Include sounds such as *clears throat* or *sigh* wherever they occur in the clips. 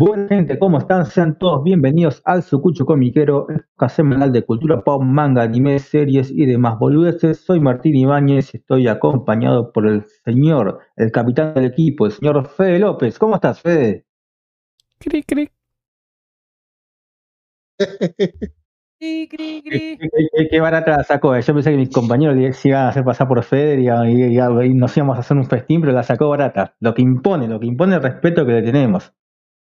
Buena gente, ¿cómo están? Sean todos bienvenidos al Sucucho Comiquero, el semanal de cultura pop, manga, anime, series y demás boludeces. Soy Martín Ibáñez y estoy acompañado por el señor, el capitán del equipo, el señor Fede López. ¿Cómo estás, Fede? Cri, cri, *laughs* Qué, cri. qué- qué barata la sacó. eh. Yo pensé que mis compañeros le- se iban a hacer pasar por Fede y, y- y- y nos íbamos a hacer un festín, pero la sacó barata. Lo que impone, lo que impone el respeto que le tenemos.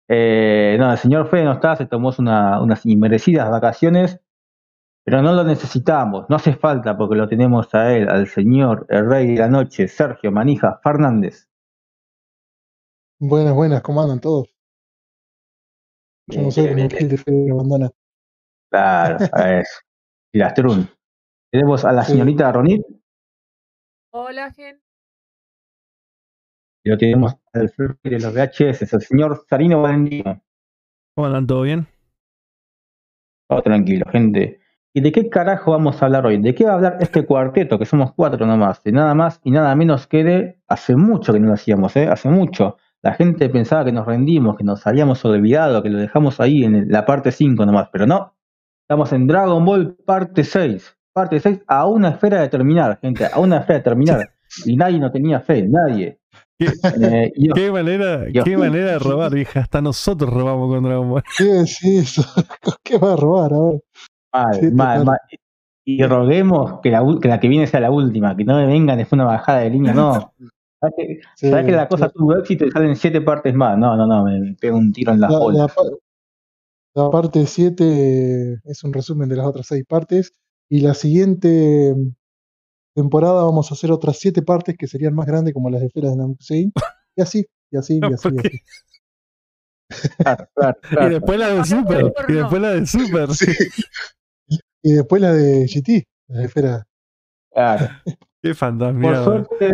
Eh, no, el señor Fede no está, se tomó una- unas inmerecidas vacaciones, pero no lo necesitamos, no hace falta porque lo tenemos a él, al señor, el rey de la noche, Sergio Manija Fernández. Buenas, buenas, ¿cómo andan todos? Yo no sé cómo el de Fede abandona. Claro, a eso. Y las *laughs* Trun. Tenemos a la Sí. señorita Ronit Hola, gente. y lo tenemos de los VHS, el señor Sarino Valentino. ¿Cómo andan? ¿Todo bien? Todo tranquilo, gente. ¿Y de qué carajo vamos a hablar hoy? ¿De qué va a hablar este cuarteto? Que somos cuatro nomás. De nada más y nada menos que de. Hace mucho que no lo hacíamos, ¿eh? Hace mucho. La gente pensaba que nos rendimos, que nos habíamos olvidado, que lo dejamos ahí en la parte 5 nomás, pero no. Estamos en Dragon Ball parte 6. Parte 6 a una esfera de terminar, gente. A una esfera de terminar. *laughs* Y nadie no tenía fe, nadie. ¿Qué, Eh, qué manera, qué manera de robar, vieja. Hasta nosotros robamos con Dragon Ball. ¿Qué decís? *laughs* ¿Qué va a robar? A ver. Mal, Sí, mal, mal. Y roguemos que la, que la que viene sea la última, que no me vengan después una bajada de línea, no. ¿Sabes que, Sí, la cosa tuvo éxito y salen siete partes más? No, no, no, me, pego un tiro en la la, bola. la pa- la parte 7 es un resumen de las otras seis partes. Y la siguiente temporada vamos a hacer otras siete partes que serían más grandes como las Esferas de Namekusei. Y así, y así, y así. ¿Por y así. Claro, claro, *laughs* Y después la de Super. Y después la de Super. Y después la de GT, la Esfera. claro. *laughs* Qué Por, fantasma. suerte,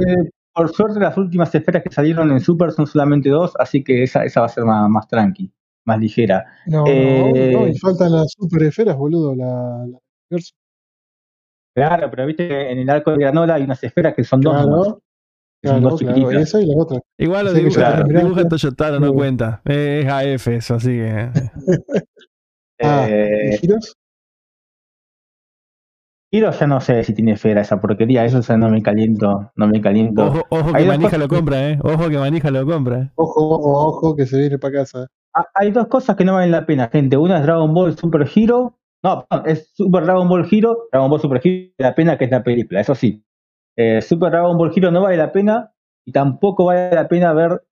por suerte, las últimas esferas que salieron en Super son solamente dos, así que esa, esa va a ser más, más tranqui, más ligera. No, Eh, no, no, y faltan las super esferas, boludo. La, la. Claro, pero viste que en el arco de granola hay unas esferas que son dos. Claro, claro, dos claro. chiquititas. Esa y la otra. Igual lo dibuja, dibuja Toyotaro, no Sí. cuenta. Eh, Es AF eso, así que. *laughs* Ah, Eh, ¿y giros? Giro ya no sé si tiene esfera esa porquería, eso ya no me caliento, no me caliento. Ojo, que Manija cosas lo compra, ¿eh? Ojo que Manija lo compra. Ojo, ojo, ojo, que se viene para casa. Ah, Hay dos cosas que no valen la pena, gente. Una es Dragon Ball Super Hero. No, perdón, es Super Dragon Ball Hero. Dragon Ball Super Hero vale la pena que es la película, eso sí. Eh, Super Dragon Ball Hero no vale la pena y tampoco vale la pena ver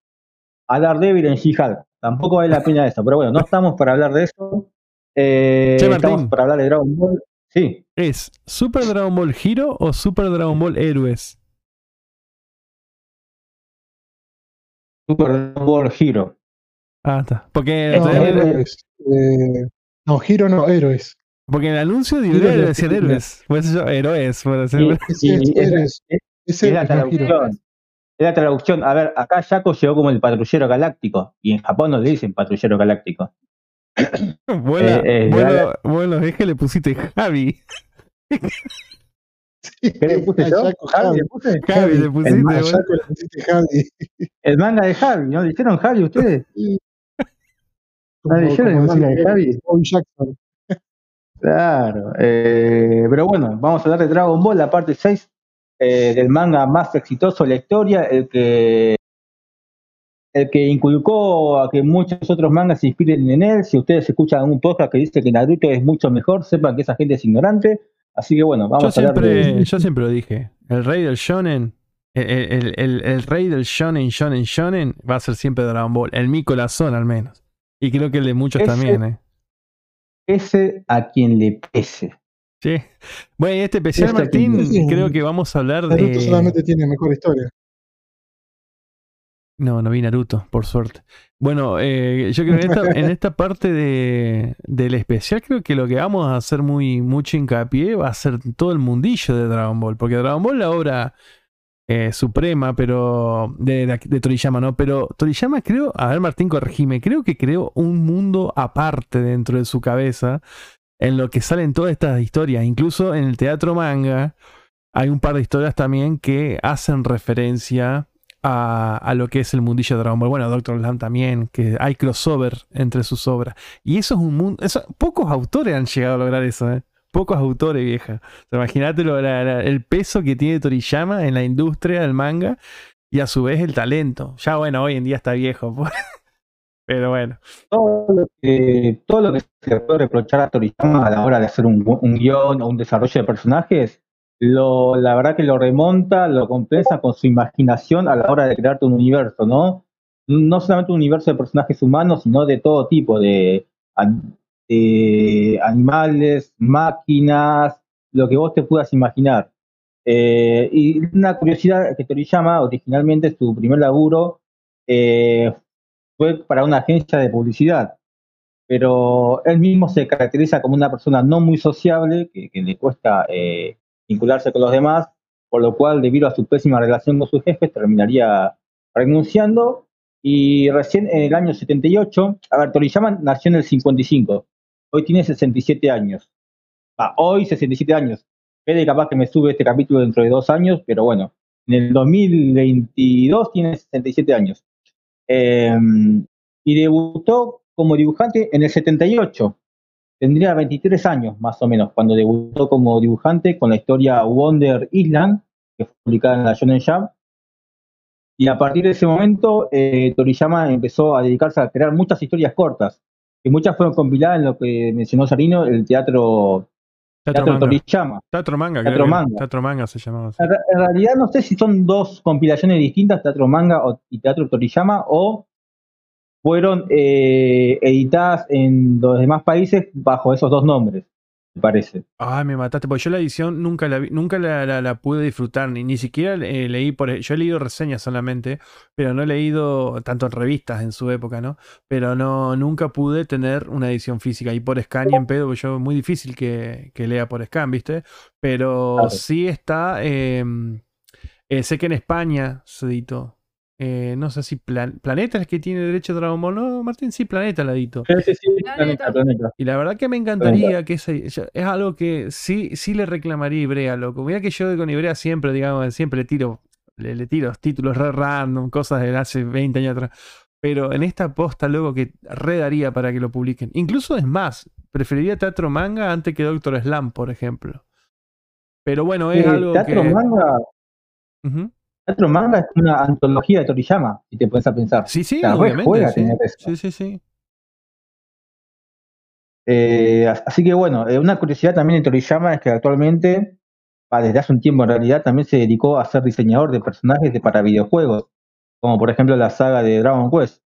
a Daredevil en She-Hulk. Tampoco vale la *laughs* pena eso. Pero bueno, no estamos para hablar de eso. Eh, estamos para hablar de Dragon Ball. Sí, ¿Es Super Dragon Ball Hero o Super Dragon Ball Héroes? Super Dragon Ball Hero. Ah, está. Porque, No, héroes. Eh, no, giro no, héroes. Porque en el anuncio de Hero Ibrea de decían película. héroes. Por eso yo, héroes. Por decir- *laughs* Y- Es, la no traducción. Es la traducción. A ver, acá Jaco llegó como el patrullero galáctico. Y en Japón no le dicen patrullero galáctico. *coughs* Buena, Eh, eh, bueno, bueno, es que le pusiste Javi. ¿Qué le puse yo? Jaco, ¿Javi Javi. le puse? Javi le pusiste. El A bueno. Jaco le pusiste Javi. El manga de Javi, ¿no? ¿Le dijeron Javi ustedes? Ah, dijeron el manga de Javi. Jackson. Claro. eh, pero bueno, vamos a hablar de Dragon Ball, la parte 6 eh, del manga más exitoso de la historia, el que el que inculcó a que muchos otros mangas se inspiren en él. Si ustedes escuchan un podcast que dice que Naruto es mucho mejor, sepan que esa gente es ignorante. Así que bueno, Yo vamos a hablar siempre, de. yo siempre lo dije. El rey del shonen, el, el- el- el rey del shonen, shonen, shonen, va a ser siempre Dragon Ball. El mi corazón al menos. Y creo que el de muchos también, ¿eh? Ese a quien le pese. Sí. Bueno, y este especial, Martín, creo que vamos a hablar Naruto de... solamente tiene mejor historia. No, no vi Naruto, por suerte. Bueno, eh, yo creo que en esta, en esta parte de, del especial, creo que lo que vamos a hacer muy mucho hincapié va a ser todo el mundillo de Dragon Ball. Porque Dragon Ball, la obra eh, suprema, pero. De, Toriyama, ¿no? Pero Toriyama creo. A ver, Martín, corregime. Creo que creó un mundo aparte dentro de su cabeza. En lo que salen todas estas historias. Incluso en el teatro manga. Hay un par de historias también que hacen referencia a, lo que es el mundillo de Dragon Ball. Bueno, Doctor Slam también, que hay crossover entre sus obras. Y eso es un mundo. Pocos autores han llegado a lograr eso, ¿eh? Pocos autores, vieja. O imagínate el peso que tiene Toriyama en la industria del manga y a su vez el talento. Ya bueno, hoy en día está viejo, *laughs* pues. pero bueno. todo lo que, se puede reprochar a Toriyama a la hora de hacer un, un guion o un desarrollo de personajes, lo, la verdad que lo remonta, lo compensa con su imaginación a la hora de crearte un universo, ¿no? No solamente un universo de personajes humanos, sino de todo tipo, de, de animales, máquinas, lo que vos te puedas imaginar. Eh, y una curiosidad que Toriyama, originalmente su primer laburo, eh, fue para una agencia de publicidad, pero él mismo se caracteriza como una persona no muy sociable, que, le cuesta eh, vincularse con los demás, por lo cual, debido a su pésima relación con sus jefes, terminaría renunciando. Y recién en el año 78, a ver, Toriyama nació en el 55, hoy tiene 67 años. Ah, hoy 67 años. Fede capaz que me sube este capítulo dentro de dos años, pero bueno, en el 2022 tiene 67 años. Eh, y debutó como dibujante en el 78. Tendría 23 años más o menos cuando debutó como dibujante con la historia Wonder Island, que fue publicada en la Shonen Jump. Y a partir de ese momento, eh, Toriyama empezó a dedicarse a crear muchas historias cortas, que muchas fueron compiladas en lo que mencionó Sarino, el teatro, Teatro teatro manga. Toriyama. Teatro manga, Teatro creo manga. Teatro manga se llamaba así. En re- en realidad no sé si son dos compilaciones distintas, Teatro Manga y Teatro Toriyama, o fueron eh, editadas en los demás países bajo esos dos nombres, me parece. Ay, me mataste, porque yo la edición nunca la vi- nunca la, la- la pude disfrutar, ni, ni siquiera eh, leí por yo he leído reseñas solamente, pero no he leído tanto en revistas en su época, ¿no? Pero no, nunca pude tener una edición física. Y por scan y en pedo, pues yo muy difícil que, que lea por scan, ¿viste? Pero Claro. sí está. eh, eh, sé que en España se editó. Eh, no sé si Plan- Planeta es el que tiene derecho a Dragon Ball. No, Martín, sí, Planeta la editó. Sí, sí, sí, Planeta. planeta, planeta. Y la verdad que me encantaría que ese, es algo que sí, sí le reclamaría a Ibrea, loco. Mira que yo con Ibrea siempre, digamos, siempre le tiro, le, le tiro títulos re random, cosas de hace 20 años atrás. Pero en esta posta, loco, que redaría para que lo publiquen. Incluso es más, preferiría Teatro Manga antes que Doctor Slam, por ejemplo. Pero bueno, es Eh, algo Teatro que. Manga, Ujú. Teatro Manga es una antología de Toriyama, si te pones a pensar. Sí, sí, obviamente. juega Sí, sí, sí. sí. Eh, así que bueno, eh, una curiosidad también de Toriyama es que actualmente, ah, desde hace un tiempo en realidad, también se dedicó a ser diseñador de personajes de, para videojuegos, como por ejemplo la saga de Dragon Quest.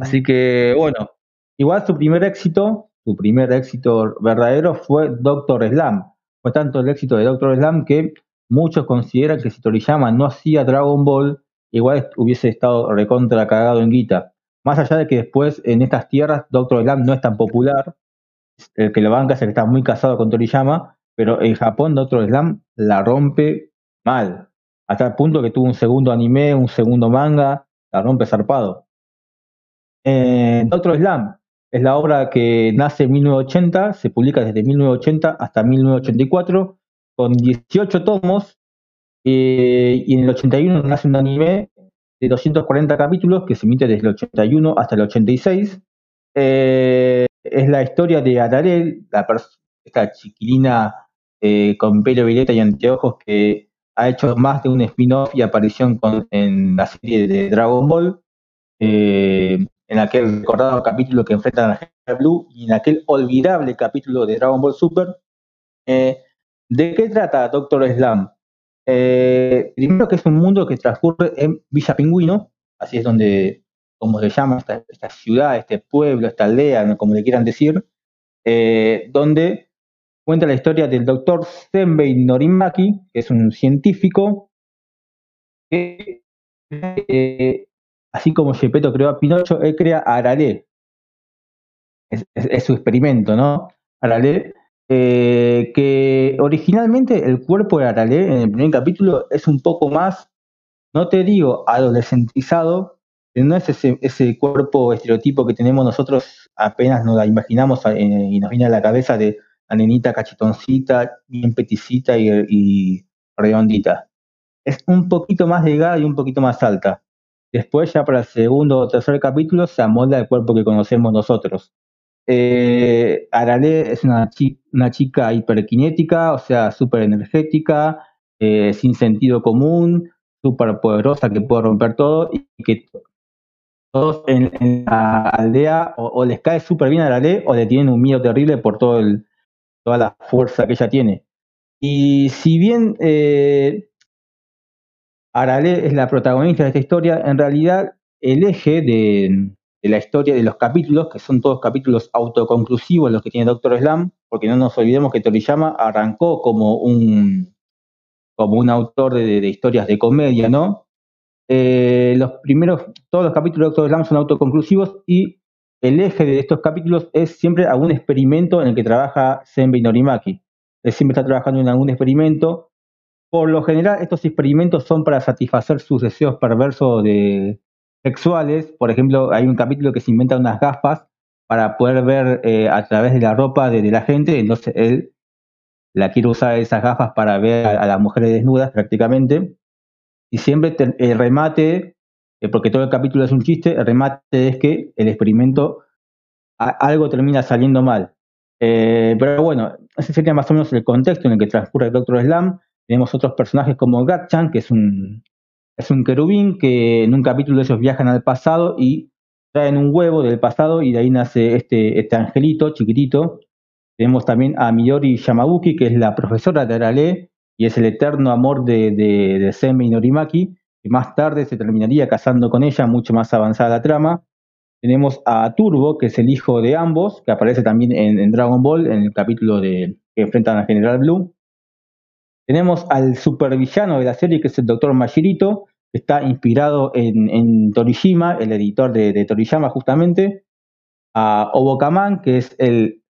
Así que bueno, igual su primer éxito, su primer éxito verdadero fue Doctor Slam. Fue tanto el éxito de Doctor Slam que muchos consideran que si Toriyama no hacía Dragon Ball, igual hubiese estado recontra cagado en guita. Más allá de que después en estas tierras Doctor Slam no es tan popular, el que lo banca es el que está muy casado con Toriyama, pero en Japón Doctor Slam la rompe mal. Hasta el punto que tuvo un segundo anime, un segundo manga, la rompe zarpado. Eh, Doctor Slam es la obra que nace en 1980, se publica desde 1980 hasta 1984, con 18 tomos, eh, y en el 81 nace un anime de 240 capítulos que se emite desde el 81 hasta el 86. Eh, es la historia de Ararel, la esta chiquilina eh, con pelo violeta y anteojos que ha hecho más de un spin-off y aparición con- en la serie de Dragon Ball, en aquel recordado capítulo que enfrentan a Gera Blue y en aquel olvidable capítulo de Dragon Ball Super. ¿De qué trata Doctor Slam? Eh, primero que es un mundo que transcurre en Villa Pingüino, así es donde, como se llama esta, esta ciudad, este pueblo, esta aldea, como le quieran decir, eh, donde cuenta la historia del doctor Senbei Norimaki, que es un científico que, eh, así como Gepetto creó a Pinocho, él crea a Arale. Es- es su experimento, ¿no? Arale, eh, que originalmente el cuerpo de Arale en el primer capítulo es un poco más, no te digo adolescentizado, no es ese, ese cuerpo estereotipo que tenemos nosotros apenas nos la imaginamos eh, y nos viene a la cabeza de la nenita cachetoncita, bien peticita y, y redondita. Es un poquito más delgada y un poquito más alta. Después, ya para el segundo o tercer capítulo, se amolda el cuerpo que conocemos nosotros. Eh, Arale es una, chi- una chica hiperkinética, o sea, súper energética, eh, sin sentido común, súper poderosa, que puede romper todo y que todos en, la aldea o, les cae súper bien a Arale o le tienen un miedo terrible por toda la fuerza que ella tiene. Y si bien eh, Arale es la protagonista de esta historia, en realidad el eje de, de la historia de los capítulos, que son todos capítulos autoconclusivos los que tiene Doctor Slam, porque no nos olvidemos que Toriyama arrancó como un, como un autor de, de historias de comedia, ¿no? Eh, los primeros, todos los capítulos de Doctor Slam son autoconclusivos y el eje de estos capítulos es siempre algún experimento en el que trabaja Senbei Norimaki. Él siempre está trabajando en algún experimento. Por lo general, estos experimentos son para satisfacer sus deseos perversos de, sexuales. Por ejemplo, hay un capítulo que se inventa unas gafas para poder ver eh, a través de la ropa de, la gente. Entonces él la quiere usar esas gafas para ver a, las mujeres desnudas prácticamente. Y siempre el remate, eh, porque todo el capítulo es un chiste, el remate es que el experimento algo termina saliendo mal. Eh, pero bueno, ese sería más o menos el contexto en el que transcurre el Doctor Slam. Tenemos otros personajes como Gatchan, que es un, es un querubín que en un capítulo ellos viajan al pasado y traen un huevo del pasado y de ahí nace este, este angelito chiquitito. Tenemos también a Miyori Yamabuki, que es la profesora de Arale y es el eterno amor de, de, de Senbei Norimaki, que más tarde se terminaría casando con ella, mucho más avanzada la trama. Tenemos a Turbo, que es el hijo de ambos, que aparece también en, Dragon Ball, en el capítulo de que enfrentan a General Blue. Tenemos al supervillano de la serie, que es el Dr. Mashirito, que está inspirado en, en Toriyama, el editor de, de Toriyama justamente. A Obokaman, que es el,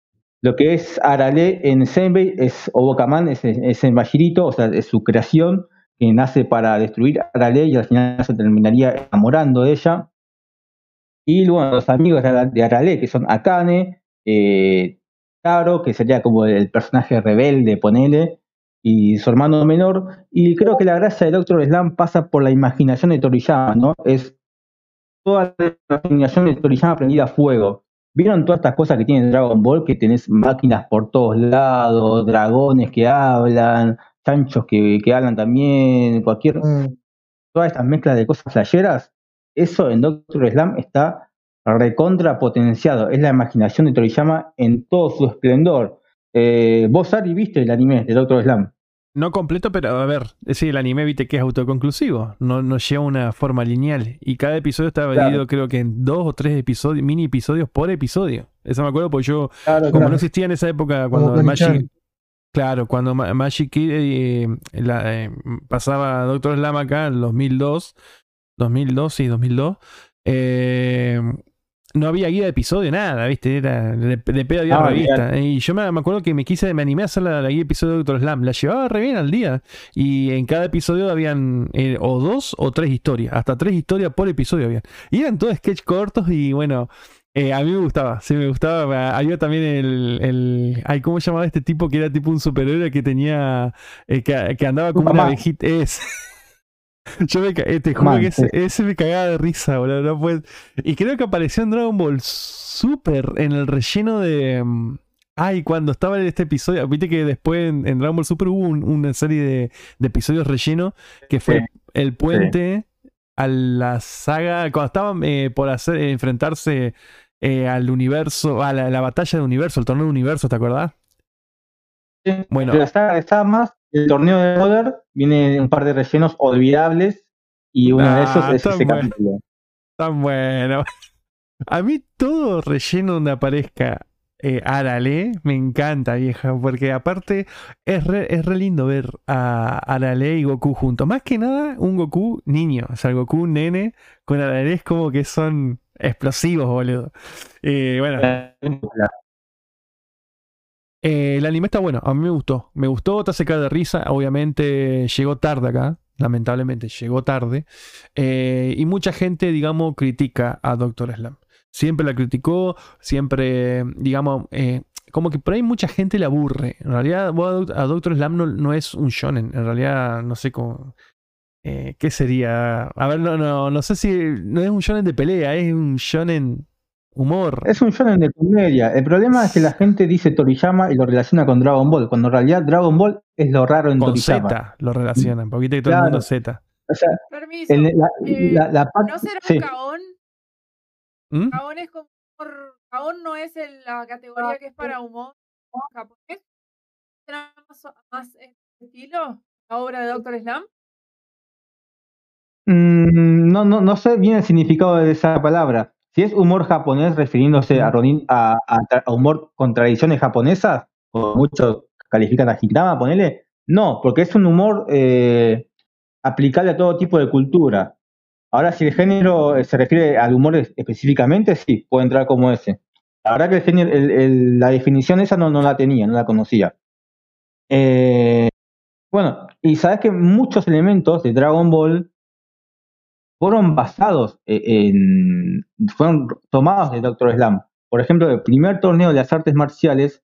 lo que es Arale en Senbei, es Obokaman, es, el Mashirito, o sea, es su creación, que nace para destruir Arale y al final se terminaría enamorando de ella. Y bueno, los amigos de Arale, que son Akane, eh, Taro, que sería como el personaje rebelde, ponele, y su hermano menor. Y creo que la gracia de Doctor Slam pasa por la imaginación de Toriyama, ¿no? Es toda la imaginación de Toriyama prendida a fuego. ¿Vieron todas estas cosas que tiene Dragon Ball? Que tenés máquinas por todos lados, dragones que hablan, chanchos que, que hablan también, cualquier Mm, todas estas mezclas de cosas flasheras, eso en Doctor Slam está recontra potenciado. Es la imaginación de Toriyama en todo su esplendor. Eh, vos, Ari, viste el anime de Doctor Slam. No completo, pero a ver, sí, el anime viste que es autoconclusivo, no, no lleva una forma lineal. Y cada episodio está Claro. dividido creo que en dos o tres episodios, mini episodios por episodio. Eso me acuerdo porque yo, claro, como claro. no existía en esa época cuando Magic, claro, cuando Ma- Magic Kid eh, la, eh, pasaba Doctor Slam acá en 2002, 2002, sí, 2002, eh, no había guía de episodio, nada, ¿viste? Era de, de pedo había Ah, revista. Y yo me, me acuerdo que me quise, me animé a hacer la, la guía de episodio de Doctor Slam. La llevaba re bien al día. Y en cada episodio habían eh, o dos o tres historias. Hasta tres historias por episodio habían. Y eran todos sketch cortos y bueno. eh, a mí me gustaba, sí me gustaba. Había también el, el. Ay, ¿cómo se llamaba este tipo que era tipo un superhéroe que tenía. eh, que, que andaba como una abejita? Es. *laughs* Yo me, eh, te juro Man, que ese, me cagaba de risa, boludo. no puede- Y creo que apareció en Dragon Ball Super en el relleno de. mm, Ay, cuando estaba en este episodio. Viste que después en, en Dragon Ball Super hubo un- una serie de, de episodios relleno que fue Sí, el puente a la saga. Cuando estaban eh, por hacer enfrentarse eh, al universo, a la, la batalla de universo, el torneo de universo, ¿te acordás? Sí, Bueno. está más. El torneo de Poder viene un par de rellenos olvidables y uno de esos Ah, es ese bueno. capítulo. Tan bueno. *laughs* A mí todo relleno donde aparezca eh, Arale me encanta, vieja, porque aparte es re, es re lindo ver a Arale y Goku juntos. Más que nada, un Goku niño, o sea, el Goku nene con Arale es como que son explosivos, boludo. Eh, bueno, eh, el anime está bueno, a mí me gustó. Me gustó, te hace de risa. Obviamente llegó tarde acá, lamentablemente llegó tarde. Eh, y mucha gente, digamos, critica a Doctor Slam. Siempre la criticó, siempre, digamos, eh, como que por ahí mucha gente le aburre. En realidad, a Doc- a Doctor Slam no, no es un shonen. En realidad, no sé cómo. eh, ¿qué sería? A ver, no, no, no sé si no es un shonen de pelea, es un shonen humor. Es un shonen de comedia. El problema es que la gente dice Toriyama y lo relaciona con Dragon Ball, cuando en realidad Dragon Ball es lo raro en Con Toriyama. Z lo relacionan, porque viste que todo el mundo Z. O sea, Permiso. el- la, Eh, la- la parte- ¿No será sí. Kaon? ¿Mm? Kaon es como. Kaon no es el- la categoría que es para humor japonés. ¿Será más, más estilo? La obra de Doctor Slam. Mm, no, no, no sé bien el significado de esa palabra. Si es humor japonés refiriéndose a, Ujú. Ronin- a, a tra- a humor con tradiciones japonesas, o muchos califican a Gintama, ponele, no, porque es un humor eh, aplicable a todo tipo de cultura. Ahora, si el género eh, se refiere al humor es- específicamente, sí, puede entrar como ese. La verdad que el género- el- el- la definición esa no, no la tenía, no la conocía. Eh, bueno, y sabes que muchos elementos de Dragon Ball fueron basados e- en, fueron tomados de Doctor Slam. Por ejemplo, el primer torneo de las artes marciales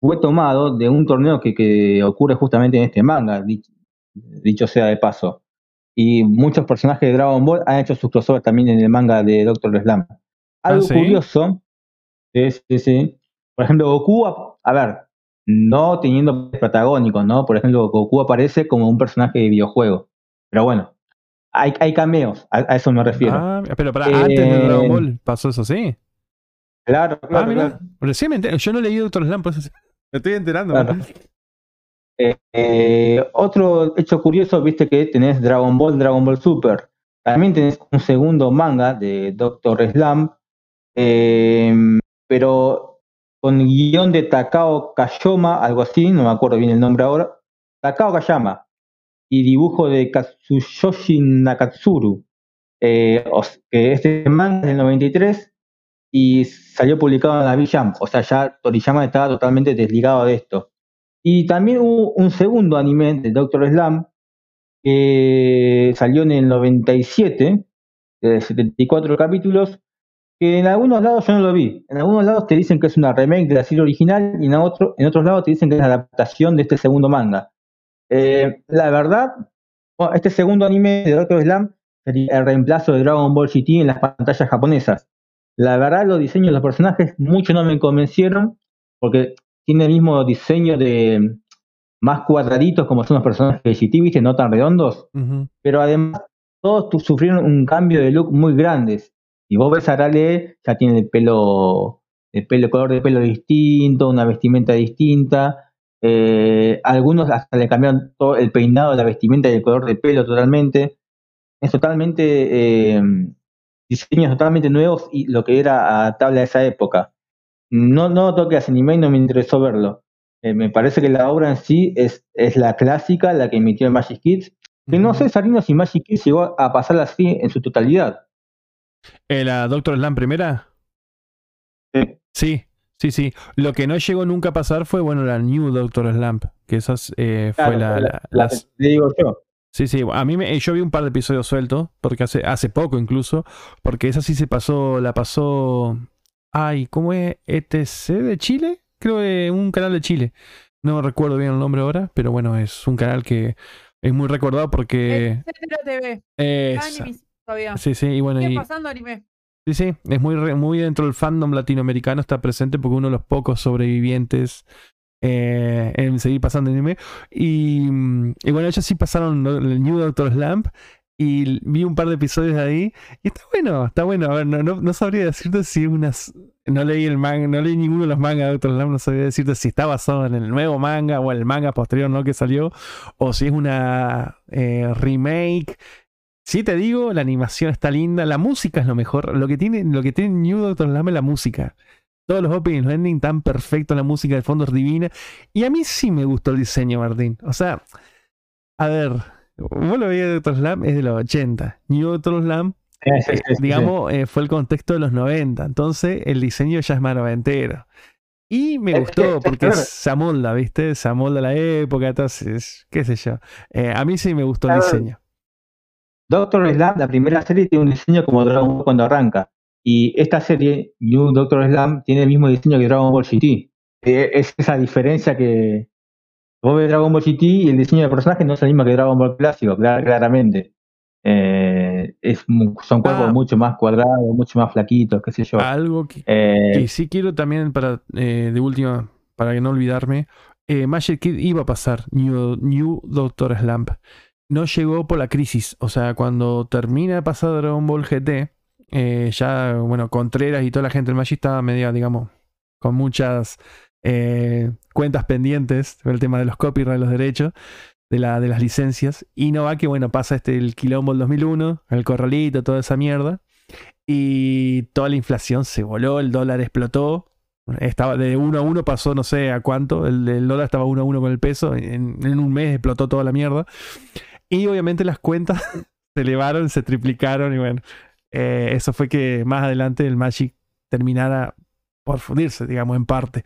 fue tomado de un torneo que, que ocurre justamente en este manga, dicho, dicho sea de paso. Y muchos personajes de Dragon Ball han hecho sus crossover también en el manga de Doctor Slam. Algo ¿sí? curioso, sí, sí. Por ejemplo, Goku, a, a ver, no teniendo protagónicos, ¿no? Por ejemplo, Goku aparece como un personaje de videojuego. Pero bueno, hay, hay cameos, a, a eso me refiero. Ah, pero para antes de Eh, Dragon Ball pasó eso sí. Claro, Ah, claro, mira. claro. Recién me enter- Yo no leí Doctor Slam, por eso *laughs* me estoy enterando. Claro. Eh, eh, otro hecho curioso, viste que tenés Dragon Ball, Dragon Ball Super. También tenés un segundo manga de Doctor Slam, eh, pero con guion de Takao Kayoma, algo así, no me acuerdo bien el nombre ahora. Takao Kayama. Y dibujo de Katsuyoshi Nakatsuru. Eh, que este manga es del 93 y salió publicado en la V-Jump. O sea, ya Toriyama estaba totalmente desligado de esto. Y también hubo un segundo anime de Doctor Slam que salió en el 97, de 74 capítulos, que en algunos lados yo no lo vi. En algunos lados te dicen que es una remake de la serie original y en, otro, en otros lados te dicen que es la adaptación de este segundo manga. Eh, la verdad, este segundo anime de Doctor Slam sería el reemplazo de Dragon Ball GT en las pantallas japonesas. La verdad, los diseños de los personajes mucho no me convencieron, porque tiene el mismo diseño de más cuadraditos como son los personajes de GT, ¿viste? No tan redondos, pero además todos sufrieron un cambio de look muy grande. Si vos ves a Arale, ya tiene el pelo, el pelo, color de pelo distinto, una vestimenta distinta. Eh, algunos hasta le cambiaron todo el peinado, la vestimenta y el color de pelo totalmente. Es totalmente eh, diseños totalmente nuevos y lo que era a esa época. No, no toque a anime y no me interesó verlo. Eh, me parece que la obra en sí es, es la clásica, la que emitió en Magic Kids. Que no sé, Sarino, si Magic Kids llegó a pasarla así en su totalidad. ¿La Doctor Slam primera? Sí. Sí, sí, sí. Lo que no llegó nunca a pasar fue, bueno, la New Doctor Slamp, que esa eh, fue Claro, la, la- la- la las- te digo yo. Sí, sí, a mí me, yo vi un par de episodios sueltos, porque hace, hace poco incluso, porque esa sí se pasó, la pasó, ay, ¿cómo es? ¿ETC de Chile? Creo que un canal de Chile. No recuerdo bien el nombre ahora, pero bueno, es un canal que es muy recordado porque... Etcétera TV. es- todavía. sí, sí, y bueno, Sigue y, pasando anime. Sí, sí, es muy, muy dentro del fandom latinoamericano, está presente porque uno de los pocos sobrevivientes eh, en seguir pasando anime. Y, mm, y bueno, ellos sí pasaron el New Doctor Slamp y vi un par de episodios de ahí y está bueno, está bueno. A ver, no, no, no sabría decirte si unas... No leí el manga, no leí ninguno de los mangas de Doctor Slamp, no sabría decirte si está basado en el nuevo manga o el manga posterior no que salió o si es una eh, remake. Sí te digo, la animación está linda, la música es lo mejor. Lo que tiene, lo que tiene New Doctor Slam es la música. Todos los openings, los endings tan perfectos, la música de fondo es divina. Y a mí sí me gustó el diseño, Martín. O sea, a ver, vos lo veías de Doctor Slam, es de los 80. New Doctor Sí, sí, eh, sí, digamos, eh, fue el contexto de los 90. Entonces, el diseño ya es más noventero. Y me gustó que, porque se amolda, ¿viste? Se amolda la época, entonces, qué sé yo. Eh, a mí sí me gustó el diseño. Doctor Slam, la primera serie, tiene un diseño como Dragon Ball cuando arranca. Y esta serie, New Doctor Slam, tiene el mismo diseño que Dragon Ball GT. Eh, es esa diferencia que Vos ves Dragon Ball GT y el diseño del personaje no es el mismo que Dragon Ball clásico, clar- claramente. Eh, es, son cuerpos Ah. mucho más cuadrados, mucho más flaquitos, qué sé yo. Algo que, Eh, que sí quiero también para eh, de última, para que no olvidarme, eh, Magic Kid iba a pasar New, New Doctor Slump. No llegó por la crisis. O sea, cuando termina de pasar Dragon Ball GT, eh, ya, bueno, Contreras y toda la gente del Magic estaba media, digamos, con muchas eh, cuentas pendientes por el tema de los copyrights, los derechos, de, la, de las licencias. Y no va que, bueno, pasa este el quilombo del 2001, el corralito, toda esa mierda. Y toda la inflación se voló, el dólar explotó. Estaba de 1 a 1, pasó no sé a cuánto. El, dólar estaba 1 a 1 con el peso. En un mes explotó toda la mierda. Y obviamente las cuentas *laughs* se elevaron, se triplicaron. Y bueno, eh, eso fue que más adelante el Magic terminara por fundirse, digamos, en parte.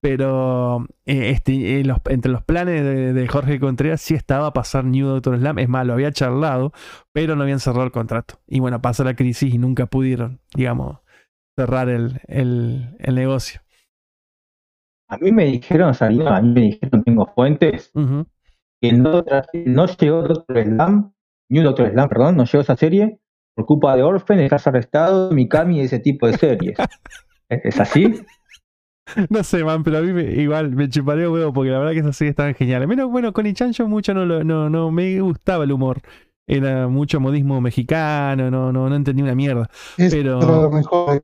Pero eh, este, eh, los- entre los planes de, de Jorge Contreras sí estaba a pasar New Doctor Slam. Es más, lo había charlado, pero no habían cerrado el contrato. Y bueno, pasó la crisis y nunca pudieron, digamos, cerrar el, el, el negocio. a mí me dijeron, no, a mí me dijeron, tengo fuentes. No, no llegó Doctor Slam, New Doctor Slam, perdón, no llegó esa serie por culpa de Orphan, estás arrestado, Mikami y ese tipo de series. *laughs* ¿Es así? No sé, man, pero a mí me- igual me chuparé huevo porque la verdad que esas series estaban geniales. Menos, bueno, con Ichan yo mucho no, no, no me gustaba el humor. Era mucho modismo mexicano, no, no, no entendí una mierda. Es Pero- lo mejor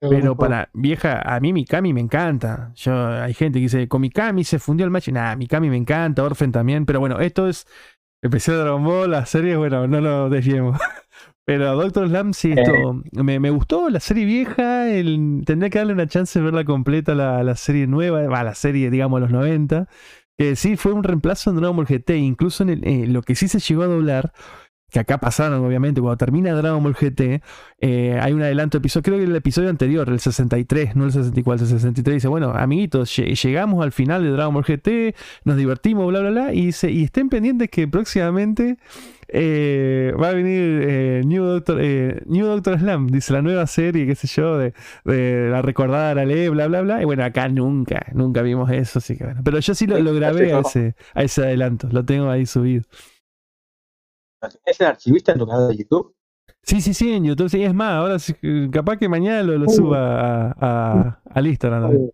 Pero para vieja, a mí Mikami me encanta. Yo, hay gente que dice, con Mikami se fundió el match. Nah, Mikami me encanta, Orphan también. Pero bueno, esto es especial Dragon Ball, la serie, bueno, no lo desviemos. *laughs* Pero Doctor Slam sí, esto me, me gustó la serie vieja. El, tendría que darle una chance de verla completa, la, la serie nueva, va, la serie, digamos, los 90. Que sí fue un reemplazo en Dragon Ball GT. Incluso en eh, lo que sí se llegó a doblar, que acá pasaron, obviamente, cuando termina Dragon Ball GT, eh, hay un adelanto de episodio, creo que el episodio anterior, el 63, no el 64, el 63, dice, bueno, amiguitos, lle- llegamos al final de Dragon Ball GT, nos divertimos, bla, bla, bla, y, dice, y estén pendientes que próximamente eh, va a venir eh, New, Doctor, eh, New Doctor Slam, dice la nueva serie, qué sé yo, de, de la recordada Arale, bla, bla, bla, y bueno, acá nunca, nunca vimos eso, así que bueno. Pero yo sí lo, lo grabé a ese, a ese adelanto, lo tengo ahí subido. ¿Es el archivista en tu canal de YouTube? Sí, sí, sí, en YouTube, sí, es más, ahora capaz que mañana lo, lo suba a, a- al Instagram también.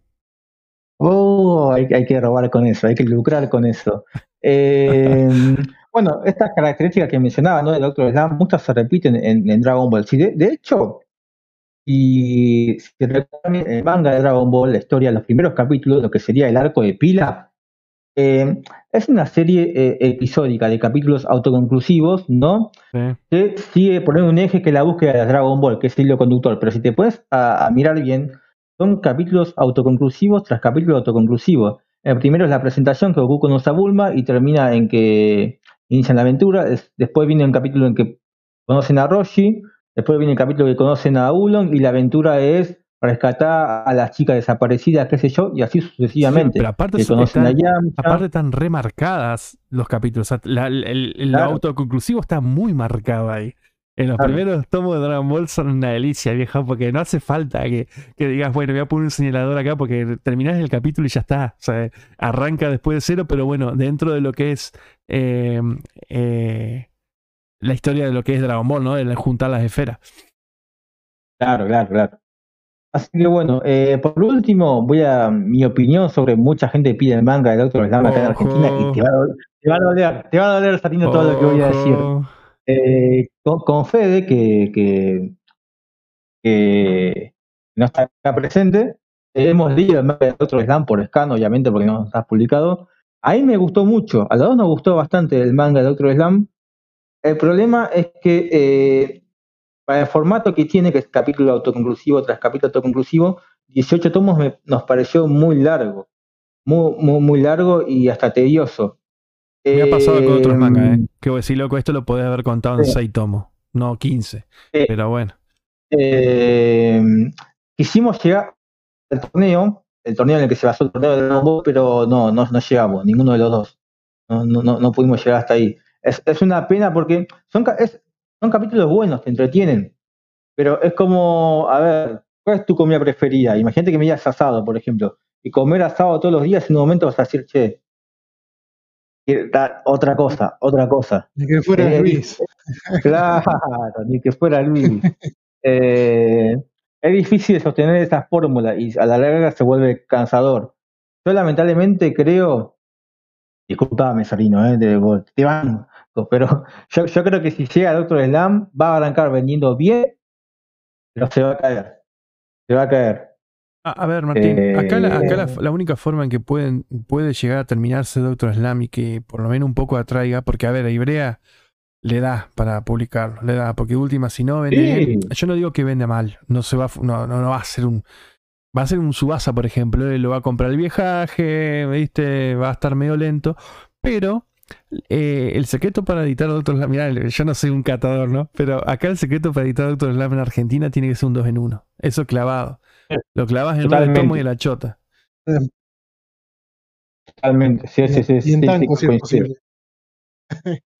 Oh, hay, hay que robar con eso, hay que lucrar con eso. *laughs* Eh, bueno, estas características que mencionaba, ¿no? De Doctor Slam, muchas se repiten en, en Dragon Ball. Sí, de, de hecho, si, si recuerdan el manga de Dragon Ball, la historia, los primeros capítulos, lo que sería el arco de Pila, eh, es una serie eh, episódica de capítulos autoconclusivos, ¿no? Sí. que sigue poniendo un eje que es la búsqueda de Dragon Ball, que es el hilo conductor. Pero si te puedes a, a mirar bien, son capítulos autoconclusivos tras capítulos autoconclusivos. El primero es la presentación que Goku conoce a Bulma y termina en que inician la aventura. Es- después viene un capítulo en que conocen a Roshi. Después viene el capítulo que conocen a Ulon y la aventura es rescatar a las chicas desaparecidas, qué sé yo, y así sucesivamente. Sí, pero aparte que conocen a están- Yamcha. Aparte están remarcadas los capítulos. O sea, la- el, el- el Claro. autoconclusivo está muy marcado ahí. En los Claro. primeros tomos de Dragon Ball son una delicia, vieja, porque no hace falta que, que digas, bueno, voy a poner un señalador acá porque terminás el capítulo y ya está. O sea, arranca después de cero, pero bueno, dentro de lo que es eh, eh, la historia de lo que es Dragon Ball, ¿no? De juntar las esferas. Claro, claro, claro. Así que bueno, eh, por último, voy a mi opinión sobre mucha gente pide el manga de Doctor Slam acá en. Argentina y te va a doler, te va a doler, te va a doler Satino, todo lo que voy a decir. Eh, con, con Fede, que, que, que no está acá presente, hemos leído el manga de Doctor Slam por scan, obviamente, porque no está publicado. A mí me gustó mucho, a los dos nos gustó bastante el manga de Doctor Slam. El problema es que eh, para el formato que tiene, que es capítulo autoconclusivo tras capítulo autoconclusivo, 18 tomos me- nos pareció muy largo, muy, muy, muy largo y hasta tedioso. Me ha pasado con otros Eh, mangas, ¿eh? Que vos decís, loco, esto lo podés haber contado en Sí. 6 tomos, no 15. Sí. Pero bueno. Eh, quisimos llegar al torneo, el torneo en el que se basó el torneo de Dragon Ball, pero no, no, no llegamos, ninguno de los dos. No, no, no, pudimos llegar hasta ahí. Es, es una pena porque son, es- son capítulos buenos, te entretienen. Pero es como, a ver, ¿cuál es tu comida preferida? Imagínate que me digas asado, por ejemplo. Y comer asado todos los días, en un momento vas a decir, che, Otra cosa, otra cosa. Ni que fuera Eh, Luis. *laughs* Claro, ni que fuera Luis. *laughs* Eh, es difícil *laughs* sostener esa fórmula y a la larga se vuelve cansador. Yo lamentablemente creo, disculpame Sarino, eh, de- te banco, pero yo, yo creo que si llega Doctor Slam va a arrancar vendiendo bien, pero se va a caer. Se va a caer. A, a ver, Martín, Eh, acá, la, acá la, la única forma en que pueden, puede llegar a terminarse Doctor Slam y que por lo menos un poco atraiga, porque a ver, a Ibrea le da para publicarlo, le da, porque última, si no vende Sí. yo no digo que vende mal, no se va, no, no, no va a ser un, va a ser un subasa, por ejemplo, él lo va a comprar el viaje, viste, va a estar medio lento, pero eh, el secreto para editar Doctor Slam, mirá, yo no soy un catador, ¿no? Pero acá el secreto para editar Doctor Slam en Argentina tiene que ser un 2 en 1, eso clavado. Lo clavas en Totalmente. un tomo y en la chota. Totalmente. Sí, sí, sí, y en sí, sí, *laughs*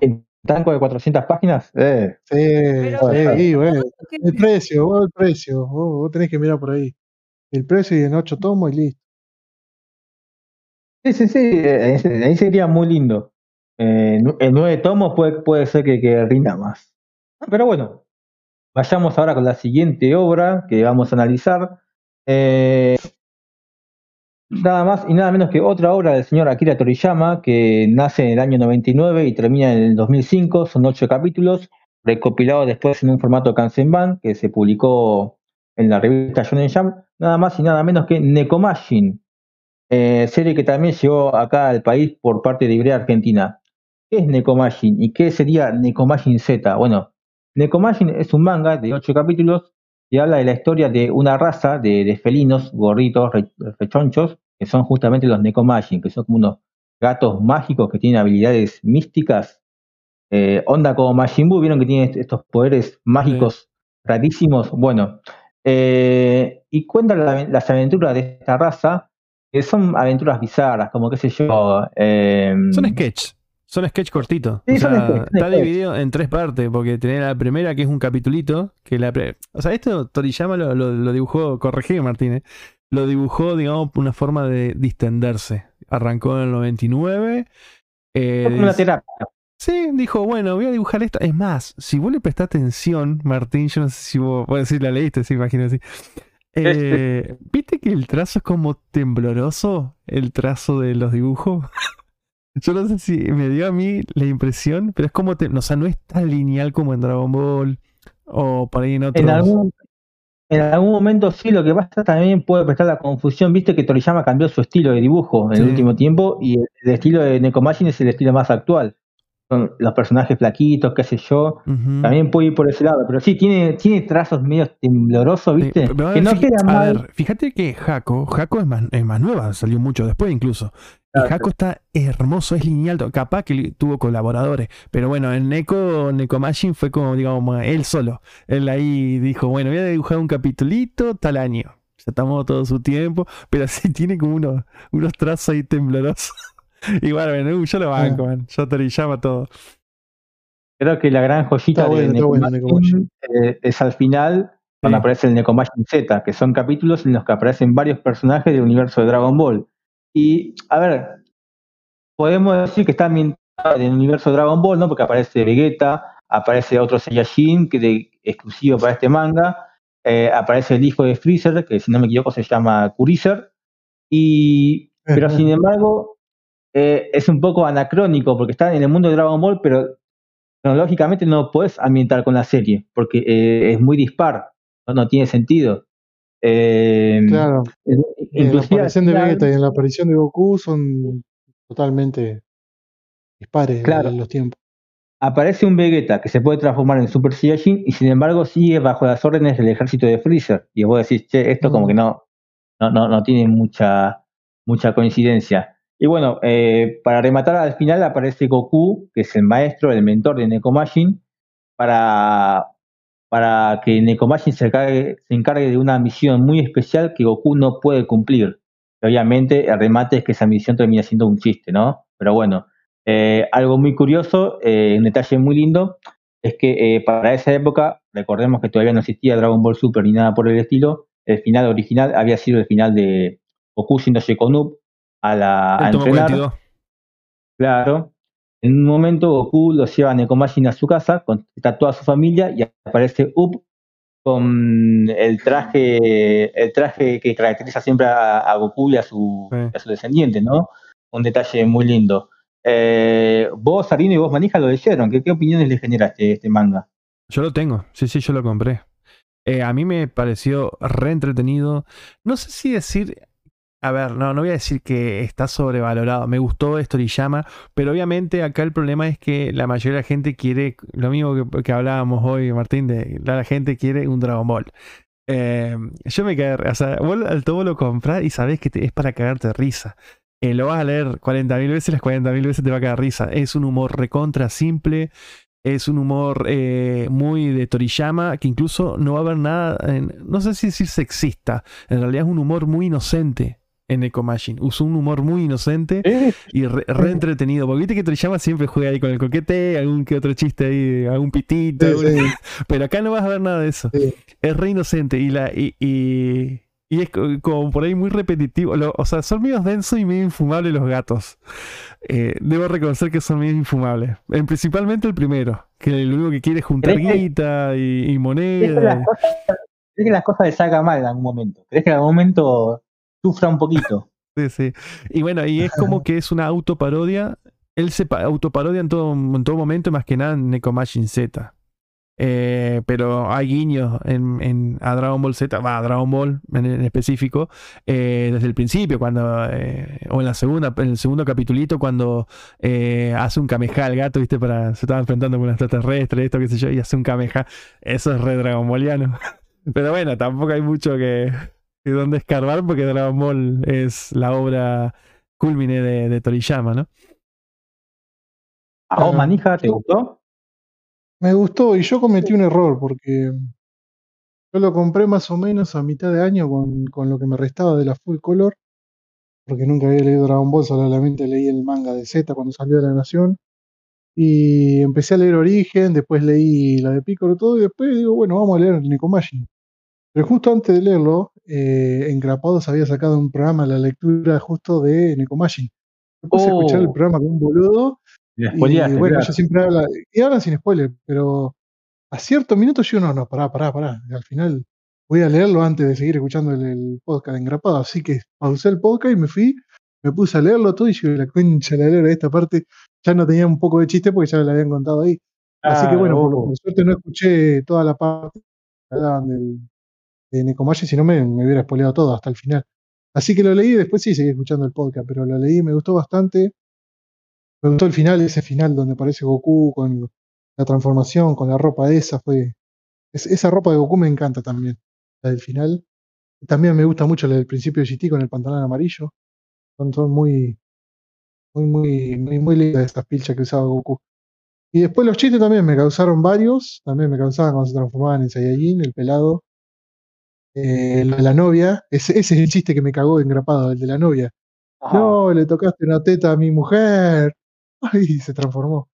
¿En tanco de 400 páginas? Eh, Sí, Pero, sí, bueno. ¿qué- El precio, vos el precio. Vos, vos tenés que mirar por ahí. El precio y en ocho tomos y listo. Sí, sí, sí, eh, ahí, sería muy lindo. Eh, en nueve tomos puede, puede ser que, que rinda más. Pero bueno, vayamos ahora con la siguiente obra que vamos a analizar. Eh, nada más y nada menos que otra obra del señor Akira Toriyama que nace en el año 99 y termina en el 2005. Son ocho capítulos, recopilados después en un formato Kansenban que se publicó en la revista Shonen Jump. Nada más y nada menos que Nekomashin. Eh, serie que también llegó acá al país por parte de Ibrea Argentina. ¿Qué es Nekomashin y qué sería Nekomashin Z? Bueno, Nekomashin es un manga de 8 capítulos que habla de la historia de una raza de, de felinos gorditos, re- rechonchos, que son justamente los Nekomashin, que son como unos gatos mágicos que tienen habilidades místicas. Eh, onda como Majin Buu, vieron que tiene est- estos poderes mágicos rarísimos. Bueno, eh, y cuentan la- las aventuras de esta raza que son aventuras bizarras, como qué sé yo. eh, Son sketch. Son sketch cortitos. Sí, o son sea, sketch, está sketch. dividido en tres partes, porque tenés la primera que es un capitulito, que la pre- O sea, esto Toriyama lo, lo- lo dibujó, corregí Martínez, lo dibujó, digamos, una forma de distenderse. Arrancó en el 99. eh, como una terapia. Sí, dijo, bueno, voy a dibujar esta. Es más, si vos le prestás atención, Martín, yo no sé si vos, vos decir, la leíste, sí, imagino así. Eh, ¿Viste que el trazo es como tembloroso? El trazo de los dibujos. Yo no sé si me dio a mí la impresión, pero es como, te- o sea, no es tan lineal como en Dragon Ball o por ahí en otros. En algún, en algún momento sí, lo que pasa también puede prestar la confusión. Viste que Toriyama cambió su estilo de dibujo en Sí. el último tiempo y el, el estilo de Nekomashin es el estilo más actual. Son los personajes flaquitos, qué sé yo. También puede ir por ese lado, pero sí, tiene, tiene trazos medio temblorosos, ¿viste? que no queda a mal. ver, fíjate que Jaco, Jaco es más, es más nueva, salió mucho después incluso. Y. Jaco está hermoso, es lineal, capaz que tuvo colaboradores, pero bueno, en Neko, Nekomashin fue como, digamos, él solo. Él ahí dijo, bueno, voy a dibujar un capitulito tal año. Ya tomó todo su tiempo, pero *laughs* sí tiene como unos, unos trazos ahí temblorosos. *laughs* Bueno, bueno, yo lo Ah. banco, man. Yo Toriyama todo. Creo que la gran joyita de bueno, Nekomashin, eh, es al final, cuando aparece el Nekomashin Z, que son capítulos en los que aparecen varios personajes del universo de Dragon Ball. Y, a ver, podemos decir que está ambientado en el universo de Dragon Ball, ¿no? Porque aparece Vegeta, aparece otro Saiyajin que de, exclusivo para este manga, eh, aparece el hijo de Freezer, que si no me equivoco se llama Kuriser, y, pero sin embargo eh, es un poco anacrónico porque está en el mundo de Dragon Ball, pero cronológicamente no puedes ambientar con la serie porque eh, es muy dispar, no, no tiene sentido. Eh, Claro. En la aparición de Vegeta y en la aparición de Goku son totalmente dispares Claro. los tiempos. aparece un Vegeta que se puede transformar en Super Saiyajin y sin embargo sigue bajo las órdenes del ejército de Freezer. Y vos decís, che, esto como Mm. que no, no, no, no tiene mucha, mucha coincidencia. Y bueno, eh, para rematar al final aparece Goku, que es el maestro, el mentor de Nekomashin, para, para que Nekomashin se encargue, de una misión muy especial que Goku no puede cumplir. Obviamente el remate es que esa misión termina siendo un chiste, ¿no? Pero bueno, eh, algo muy curioso, eh, un detalle muy lindo, es que para esa época, recordemos que todavía no existía Dragon Ball Super ni nada por el estilo, el final original había sido el final de Goku siendo Shekonub a, la, a entrenar. 42. Claro. En un momento Goku lo lleva a Nekomajin a su casa, con, está toda su familia y aparece Up con el traje, el traje que caracteriza siempre a, Goku y a su, a su descendiente, ¿no? Un detalle muy lindo. Eh, vos, Sarino y vos, Manija, lo leyeron. ¿Qué, ¿Qué, opiniones le genera este, este, manga? Yo lo tengo, sí, sí, yo lo compré. Eh, a mí me pareció re entretenido. No sé si decir a ver, no, no voy a decir que está sobrevalorado. Me gustó Storiyama, pero obviamente acá el problema es que la mayoría de la gente quiere lo mismo que, hablábamos hoy, Martín, de la gente quiere un Dragon Ball. Eh, yo me cagué, o sea, vos al todo lo compras y sabes que es para cagarte de risa. Eh, lo vas a leer 40.000 veces, las 40.000 veces te va a cagar risa. Es un humor recontra simple, es un humor eh, muy de Toriyama, que incluso no va a haber nada, no sé si decir sexista, en realidad es un humor muy inocente en Eco Machine. Usó un humor muy inocente y re, entretenido. Porque viste que Toriyama siempre juega ahí con el coquete, algún que otro chiste ahí, algún pitito. *laughs* Pero acá no vas a ver nada de eso. Es re inocente y la. Y, y, es como por ahí muy repetitivo. o sea, son medio densos y medio infumables los gatos. Eh, debo reconocer que son medio infumables. En, principalmente el primero, que lo único que quiere es juntar guita y, moneda. ¿Crees que las cosas le salgan mal en algún momento? ¿Crees que en algún momento sufra un poquito. *laughs* sí, sí. Y bueno, y es como que es una autoparodia. Él se autoparodia en todo, en todo momento, más que nada en Nekomajin Z. Eh, pero hay guiños en, a Dragon Ball Z, va, a Dragon Ball en, específico, eh, desde el principio, cuando, eh, o en la segunda, en el segundo capitulito, cuando hace un kameha al gato, viste, para, se estaba enfrentando con un extraterrestre, esto, qué sé yo, y hace un kameha. Eso es re Dragon Balliano. *laughs* Pero bueno, tampoco hay mucho que, y dónde escarbar porque Dragon Ball es la obra culmine de, Toriyama, ¿no? ¿A vos, Manija, te gustó? Me gustó y yo cometí un error porque yo lo compré más o menos a mitad de año con, con lo que me restaba de la full color, porque nunca había leído Dragon Ball, solamente leí el manga de Z cuando salió de la Nación. Y empecé a leer Origen, después leí la de Piccolo todo, y después digo, bueno, vamos a leer Nekomajin. Pero justo antes de leerlo, eh, Engrapados había sacado un programa, la lectura justo de Nekomajin. Me puse a escuchar el oh. programa con un boludo. Y, bueno, yo siempre habla, y hablan sin spoiler, pero a ciertos minutos yo no, no, pará, pará, pará. al final voy a leerlo antes de seguir escuchando el, podcast de Engrapado. Así que pausé el podcast y me fui, me puse a leerlo todo y yo la concha la leer esta parte ya no tenía un poco de chiste porque ya me la habían contado ahí. Así que bueno, por, por, suerte no escuché toda la parte del, de Nekomashi, si no me, hubiera spoileado todo hasta el final. Así que lo leí después sí seguí escuchando el podcast, pero lo leí, me gustó bastante. Me gustó el final, ese final donde aparece Goku con la transformación, con la ropa esa, fue. esa ropa de Goku me encanta también, la del final. También me gusta mucho la del principio de GT con el pantalón amarillo. Son, muy, muy, muy, muy, muy lindas estas pilchas que usaba Goku. Y después los chistes también me causaron varios, también me causaban cuando se transformaban en Saiyajin, el pelado, eh, lo de la novia, ese, ese, es el chiste que me cagó engrapado, el de la novia. No, le tocaste una teta a mi mujer. Ay, se transformó.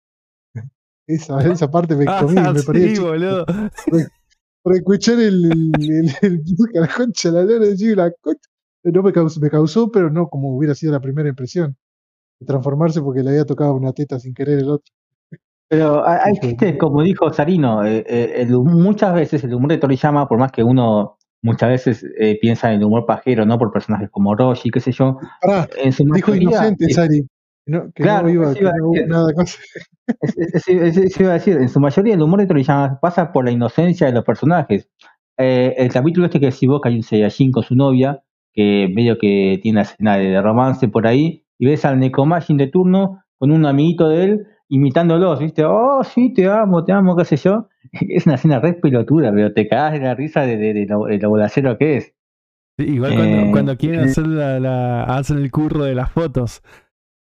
*laughs* Esa, esa parte me comí, me *laughs* sí, boludo. Por, escuchar el, el, el, *laughs* la concha, la lana de la concha. No me causó, me causó, pero no como hubiera sido la primera impresión. De transformarse porque le había tocado una teta sin querer el otro. Pero hay chistes, como dijo Sarino, eh, eh, muchas veces el humor de Toriyama, por más que uno muchas veces eh, piensa en el humor pajero, ¿no? Por personajes como Roshi, qué sé yo. en su dijo inocente, Sari. claro, iba, iba nada Eso iba a decir, en su mayoría el humor de Toriyama pasa por la inocencia de los personajes. Eh, el capítulo este que que hay un Saiyajin con su novia, que medio que tiene una escena de romance por ahí, y ves al Nekomajin de turno con un amiguito de él imitándolos, ¿viste? Oh, sí, te amo, te amo, qué sé yo. *laughs* Es una escena re pelotuda, pero te cagas de la risa de, de, lo, bolacero que es. igual cuando, cuando, quieren hacer la, la, hacen el curro de las fotos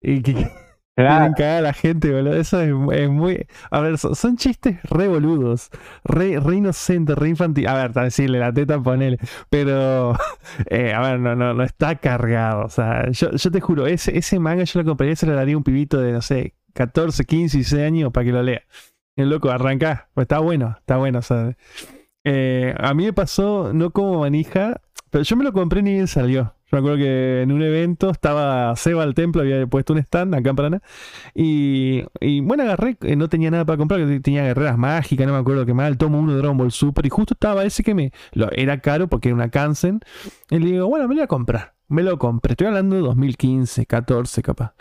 y que *laughs* quieren cagar a la gente, boludo. Eso es, muy. A ver, son, chistes re boludos, re, re inocentes, re infantil. A ver, decirle la teta, ponele. Pero, *laughs* eh, a ver, no, no, no está cargado. O sea, yo, yo te juro, ese, ese manga yo lo compraría, se lo daría a un pibito de, no sé, 14, 15, 16 años para que lo lea. El loco, arranca. Pues está bueno, está bueno. Eh, a mí me pasó, no como manija, pero yo me lo compré ni bien salió. Me acuerdo que en un evento estaba Seba al templo, había puesto un stand acá en Paraná. Y, y bueno, agarré, eh, no tenía nada para comprar, tenía guerreras mágicas, no me acuerdo qué más, el tomo 1 de Dragon Ball Super. Y justo estaba ese que me. Lo, era caro porque era una Kansen. Y le digo, bueno, me lo voy a comprar. Me lo compré. Estoy hablando de 2015, 14 capaz.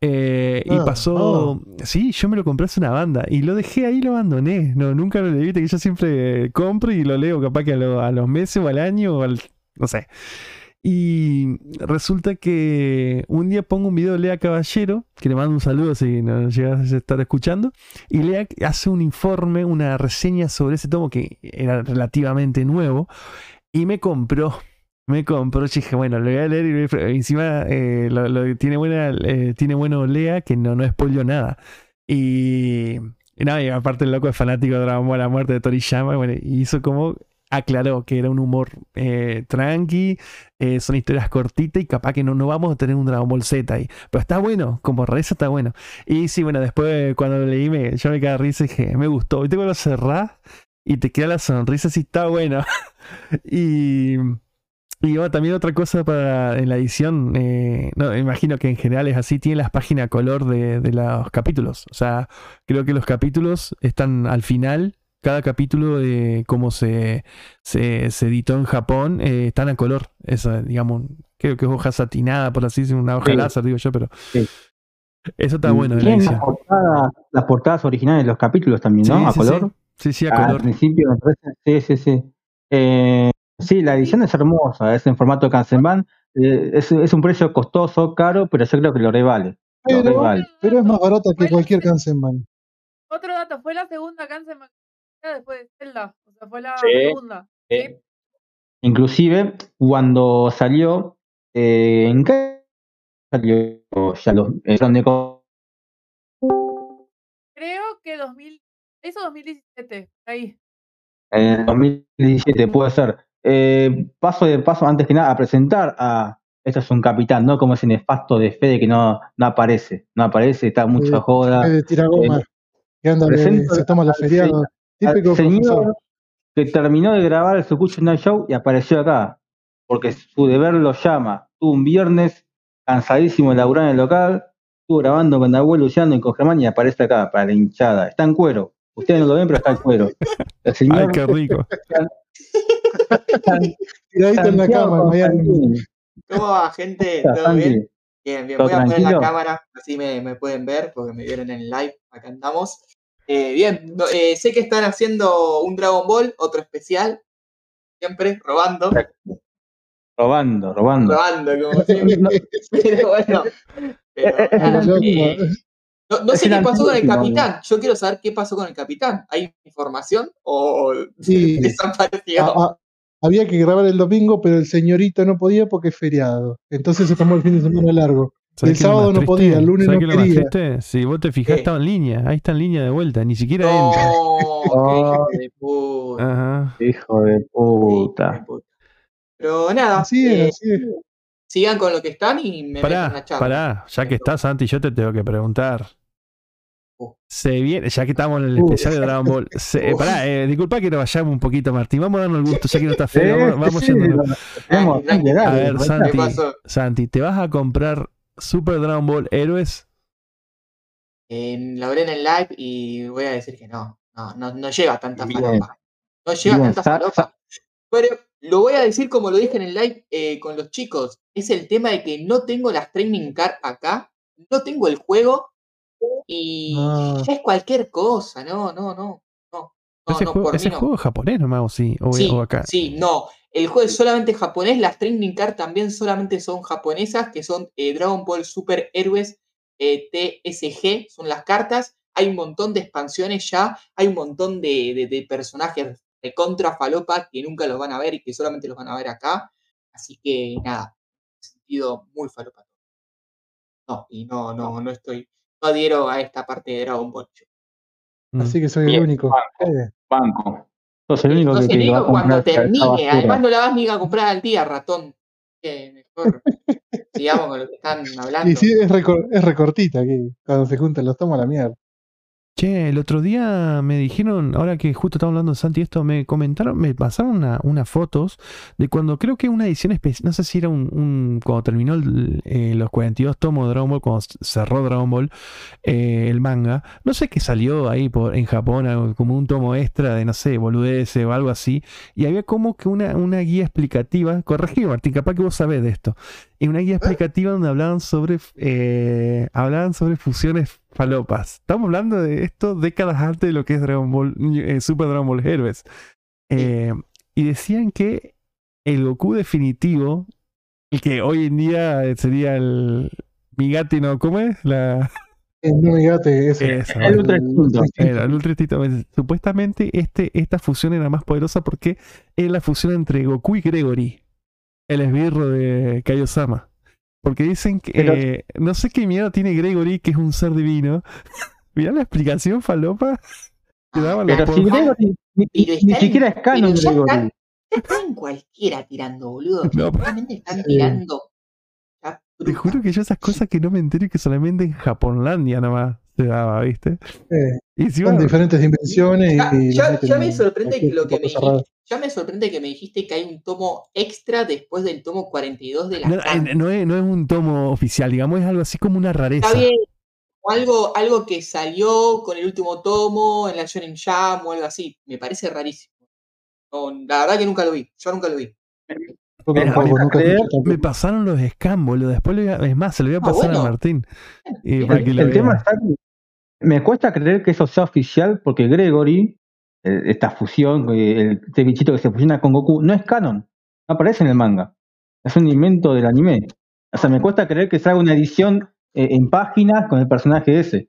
Eh, y Ah, pasó. Sí, yo me lo compré hace una banda. Y lo dejé ahí, lo abandoné. No, nunca lo leí. que yo siempre compro y lo leo capaz que a, lo- a los meses o al año o al. No sé. Y resulta que un día pongo un video de Lea Caballero, que le mando un saludo si nos llegas a estar escuchando, y Lea hace un informe, una reseña sobre ese tomo que era relativamente nuevo, y me compró. Me compró, yo dije, bueno, lo voy a leer y encima eh, lo- tiene, buena, eh, tiene bueno Lea que no, no spoiló nada. Y, y y aparte el loco es fanático de Dragon Ball, la muerte de Toriyama, y bueno, y hizo como aclaró que era un humor eh, tranqui, eh, son historias cortitas y capaz que no, no vamos a tener un Dragon Ball Z ahí. Pero está bueno, como reza está bueno. Y sí, bueno, después cuando lo leí, yo me quedé risa y dije, me gustó. Viste cuando lo cerrás y te queda la sonrisa, sí está bueno. *laughs* y. Y también otra cosa para en la edición, eh, no, imagino que en general es así, tiene las páginas color de, de los capítulos. O sea, creo que los capítulos están al final, cada capítulo de cómo se, se, se editó en Japón, eh, están a color. Esa, digamos, creo que es hoja satinada, por así decirlo, una hoja Sí. láser, digo yo, pero Sí. eso está bueno de la las portadas, las portadas originales de los capítulos también, ¿no? Sí, a sí, color. Sí, sí, a Al color. principio me parece. Sí, sí, sí. Eh, sí, la edición es hermosa, es en formato Kansenban. Eh, es, es un precio costoso, caro, pero yo creo que lo revale. Lo Pero, revale. pero es más barata que cualquier se- Kansenban. Otro dato, fue la segunda Kansen después de Zelda. O sea, fue la Sí, segunda. sí. Inclusive, cuando salió, eh, ¿en qué salió ya los el Tron de Co- Creo que 2000, eso 2017, ahí. en el 2017 puede ser. Eh, paso de paso, antes que nada, a presentar a. Esto es un capitán, ¿no? Como ese nefasto de Fede que no, no aparece. No aparece, está mucha Eh, joda. Es de tiragoma. que anda, de- presento se toma los al feriados. Al Típico señor profesor. que terminó de grabar el Sukucho Night Show y apareció acá. Porque su deber lo llama. Tuvo un viernes cansadísimo de laburar en el local. Estuvo grabando con Nahuel Luciano y con Germán y aparece acá para la hinchada. Está en cuero. Ustedes no lo ven, pero está en cuero. El Ay, señor qué rico. *laughs* Tiradito en la. Constantini. ¿Cómo va, gente? ¿Está, ¿Todo bien? Bien, bien. ¿Todo Voy a poner la cámara, así me, me pueden ver, porque me vieron en el live. Acá andamos. Eh, bien, eh, sé que están haciendo un Dragon Ball, otro especial. Siempre robando. Robando, robando. Robando, como *laughs* siempre. No, Pero bueno. Pero, Eh, eh, no, sé qué pasó con el capitán. Yo quiero saber qué pasó con el capitán. ¿Hay información o Sí. *laughs* desapareció? A- a- había que grabar el domingo, pero el señorito no podía porque es feriado. Entonces se tomó el fin de semana largo. ¿Sabés El sábado no podía, el lunes ¿Sabés no qué lo triste? Si vos te fijás, ¿Qué? estaba en línea. Ahí está en línea de vuelta. Ni siquiera entra. No, qué Oh. *laughs* hijo de puta. Ajá. Hijo de puta. Pero nada, Así eh, es, así es. sigan con lo que están y me Pará, la charla. pará. Ya que estás, Santi, yo te tengo que preguntar. Uh. Se viene, ya que estamos en el Uh. especial de Dragon Ball. Se, eh, Uh. pará, eh, disculpa que nos vayamos un poquito, Martín. Vamos a darnos el gusto, ya que no está *laughs* feo. Vamos, vamos sí, yendo. A ver. Santi. Santi, ¿te vas a comprar Super Dragon Ball Héroes? Eh, lo hablé en el live y voy a decir que no. No, no, no llega tanta Bien. falopa. No llega Bien, tanta sa- falopa. Pero lo voy a decir como lo dije en el live eh, con los chicos. Es el tema de que no tengo las training card acá. No tengo el juego. Y ya es cualquier cosa. No, no, no. No, no, ese no, juego, por ese mí no. juego es japonés nomás, o sí, o, Sí, o acá. sí, no. El juego es solamente japonés. Las training card también solamente son japonesas, que son eh, Dragon Ball Super Héroes eh, TSG, son las cartas. Hay un montón de expansiones ya. Hay un montón de, de- de personajes de contra falopa que nunca los van a ver y que solamente los van a ver acá. Así que nada, he sentido muy falopa. No, y no, no, no estoy, no adhiero a esta parte de Dragon Ball. yo. Mm. Así que soy el único. banco. Banco. Sos el único Entonces que, que va a digo cuando termine, además no la vas ni a comprar al día, ratón. Que mejor sigamos con lo que están *laughs* hablando. y sí, es, recor- es recortita aquí. Cuando se juntan los tomos a la mierda. Che, el otro día me dijeron, ahora que justo estamos hablando de Santi, esto me comentaron, me pasaron una- unas fotos de cuando creo que una edición especial, no sé si era un, un- cuando terminó el- eh, los 42 tomos de Dragon Ball, cuando cerró Dragon Ball, eh, el manga, no sé qué salió ahí por, en Japón, como un tomo extra de, no sé, boludeces o algo así, y había como que una, una guía explicativa, *laughs* corregime Martín, capaz que vos sabés de esto, y una guía explicativa donde hablaban sobre, eh, hablaban sobre fusiones falopas. Estamos hablando de esto décadas antes de lo que es Dragon Ball, eh, Super Dragon Ball Heroes. Eh, y decían que el Goku definitivo, el que hoy en día sería el Migati, ¿no? ¿Cómo es? La, no me digate eso. El Ultra Instinto. era el Ultra Instinto. Supuestamente este, esta fusión era más poderosa porque es la fusión entre Goku y Gregory, el esbirro de Kaiosama. Porque dicen que Pero- eh, no sé qué miedo tiene Gregory, que es un ser divino. *laughs* Mirá la explicación falopa que daban los Pero si. Gregory ni, Pero ni está en- siquiera es canon pero ya Gregory. están cualquiera tirando, boludo. *laughs* No, pero- Realmente están tirando. Te juro que yo esas cosas que no me entero y que solamente en Japonlandia nomás se daba, ¿viste? Eh, Y encima, son diferentes dimensiones Ya, y ya- le meten ya me sorprende que lo que tipo me dijiste, ya me sorprende que me dijiste que hay un tomo extra después del tomo 42 de la no, carta. eh, no es, no es un tomo oficial, digamos, es algo así como una rareza. Está bien. O algo, algo que salió con el último tomo en la Shonen Jam o algo así. Me parece rarísimo. No, la verdad que nunca lo vi. Yo nunca lo vi. Me pasaron los scam, boludo. Después, lo voy a- es más, se lo voy a Ah, pasar a. Martín. Y El- para que lo El vea. tema está que me cuesta creer que eso sea oficial porque Gregory, eh, esta fusión, eh, el, este bichito que se fusiona con Goku, no es canon. No aparece en el manga. Es un invento del anime. O sea, me cuesta creer que se haga una edición eh, en páginas con el personaje ese.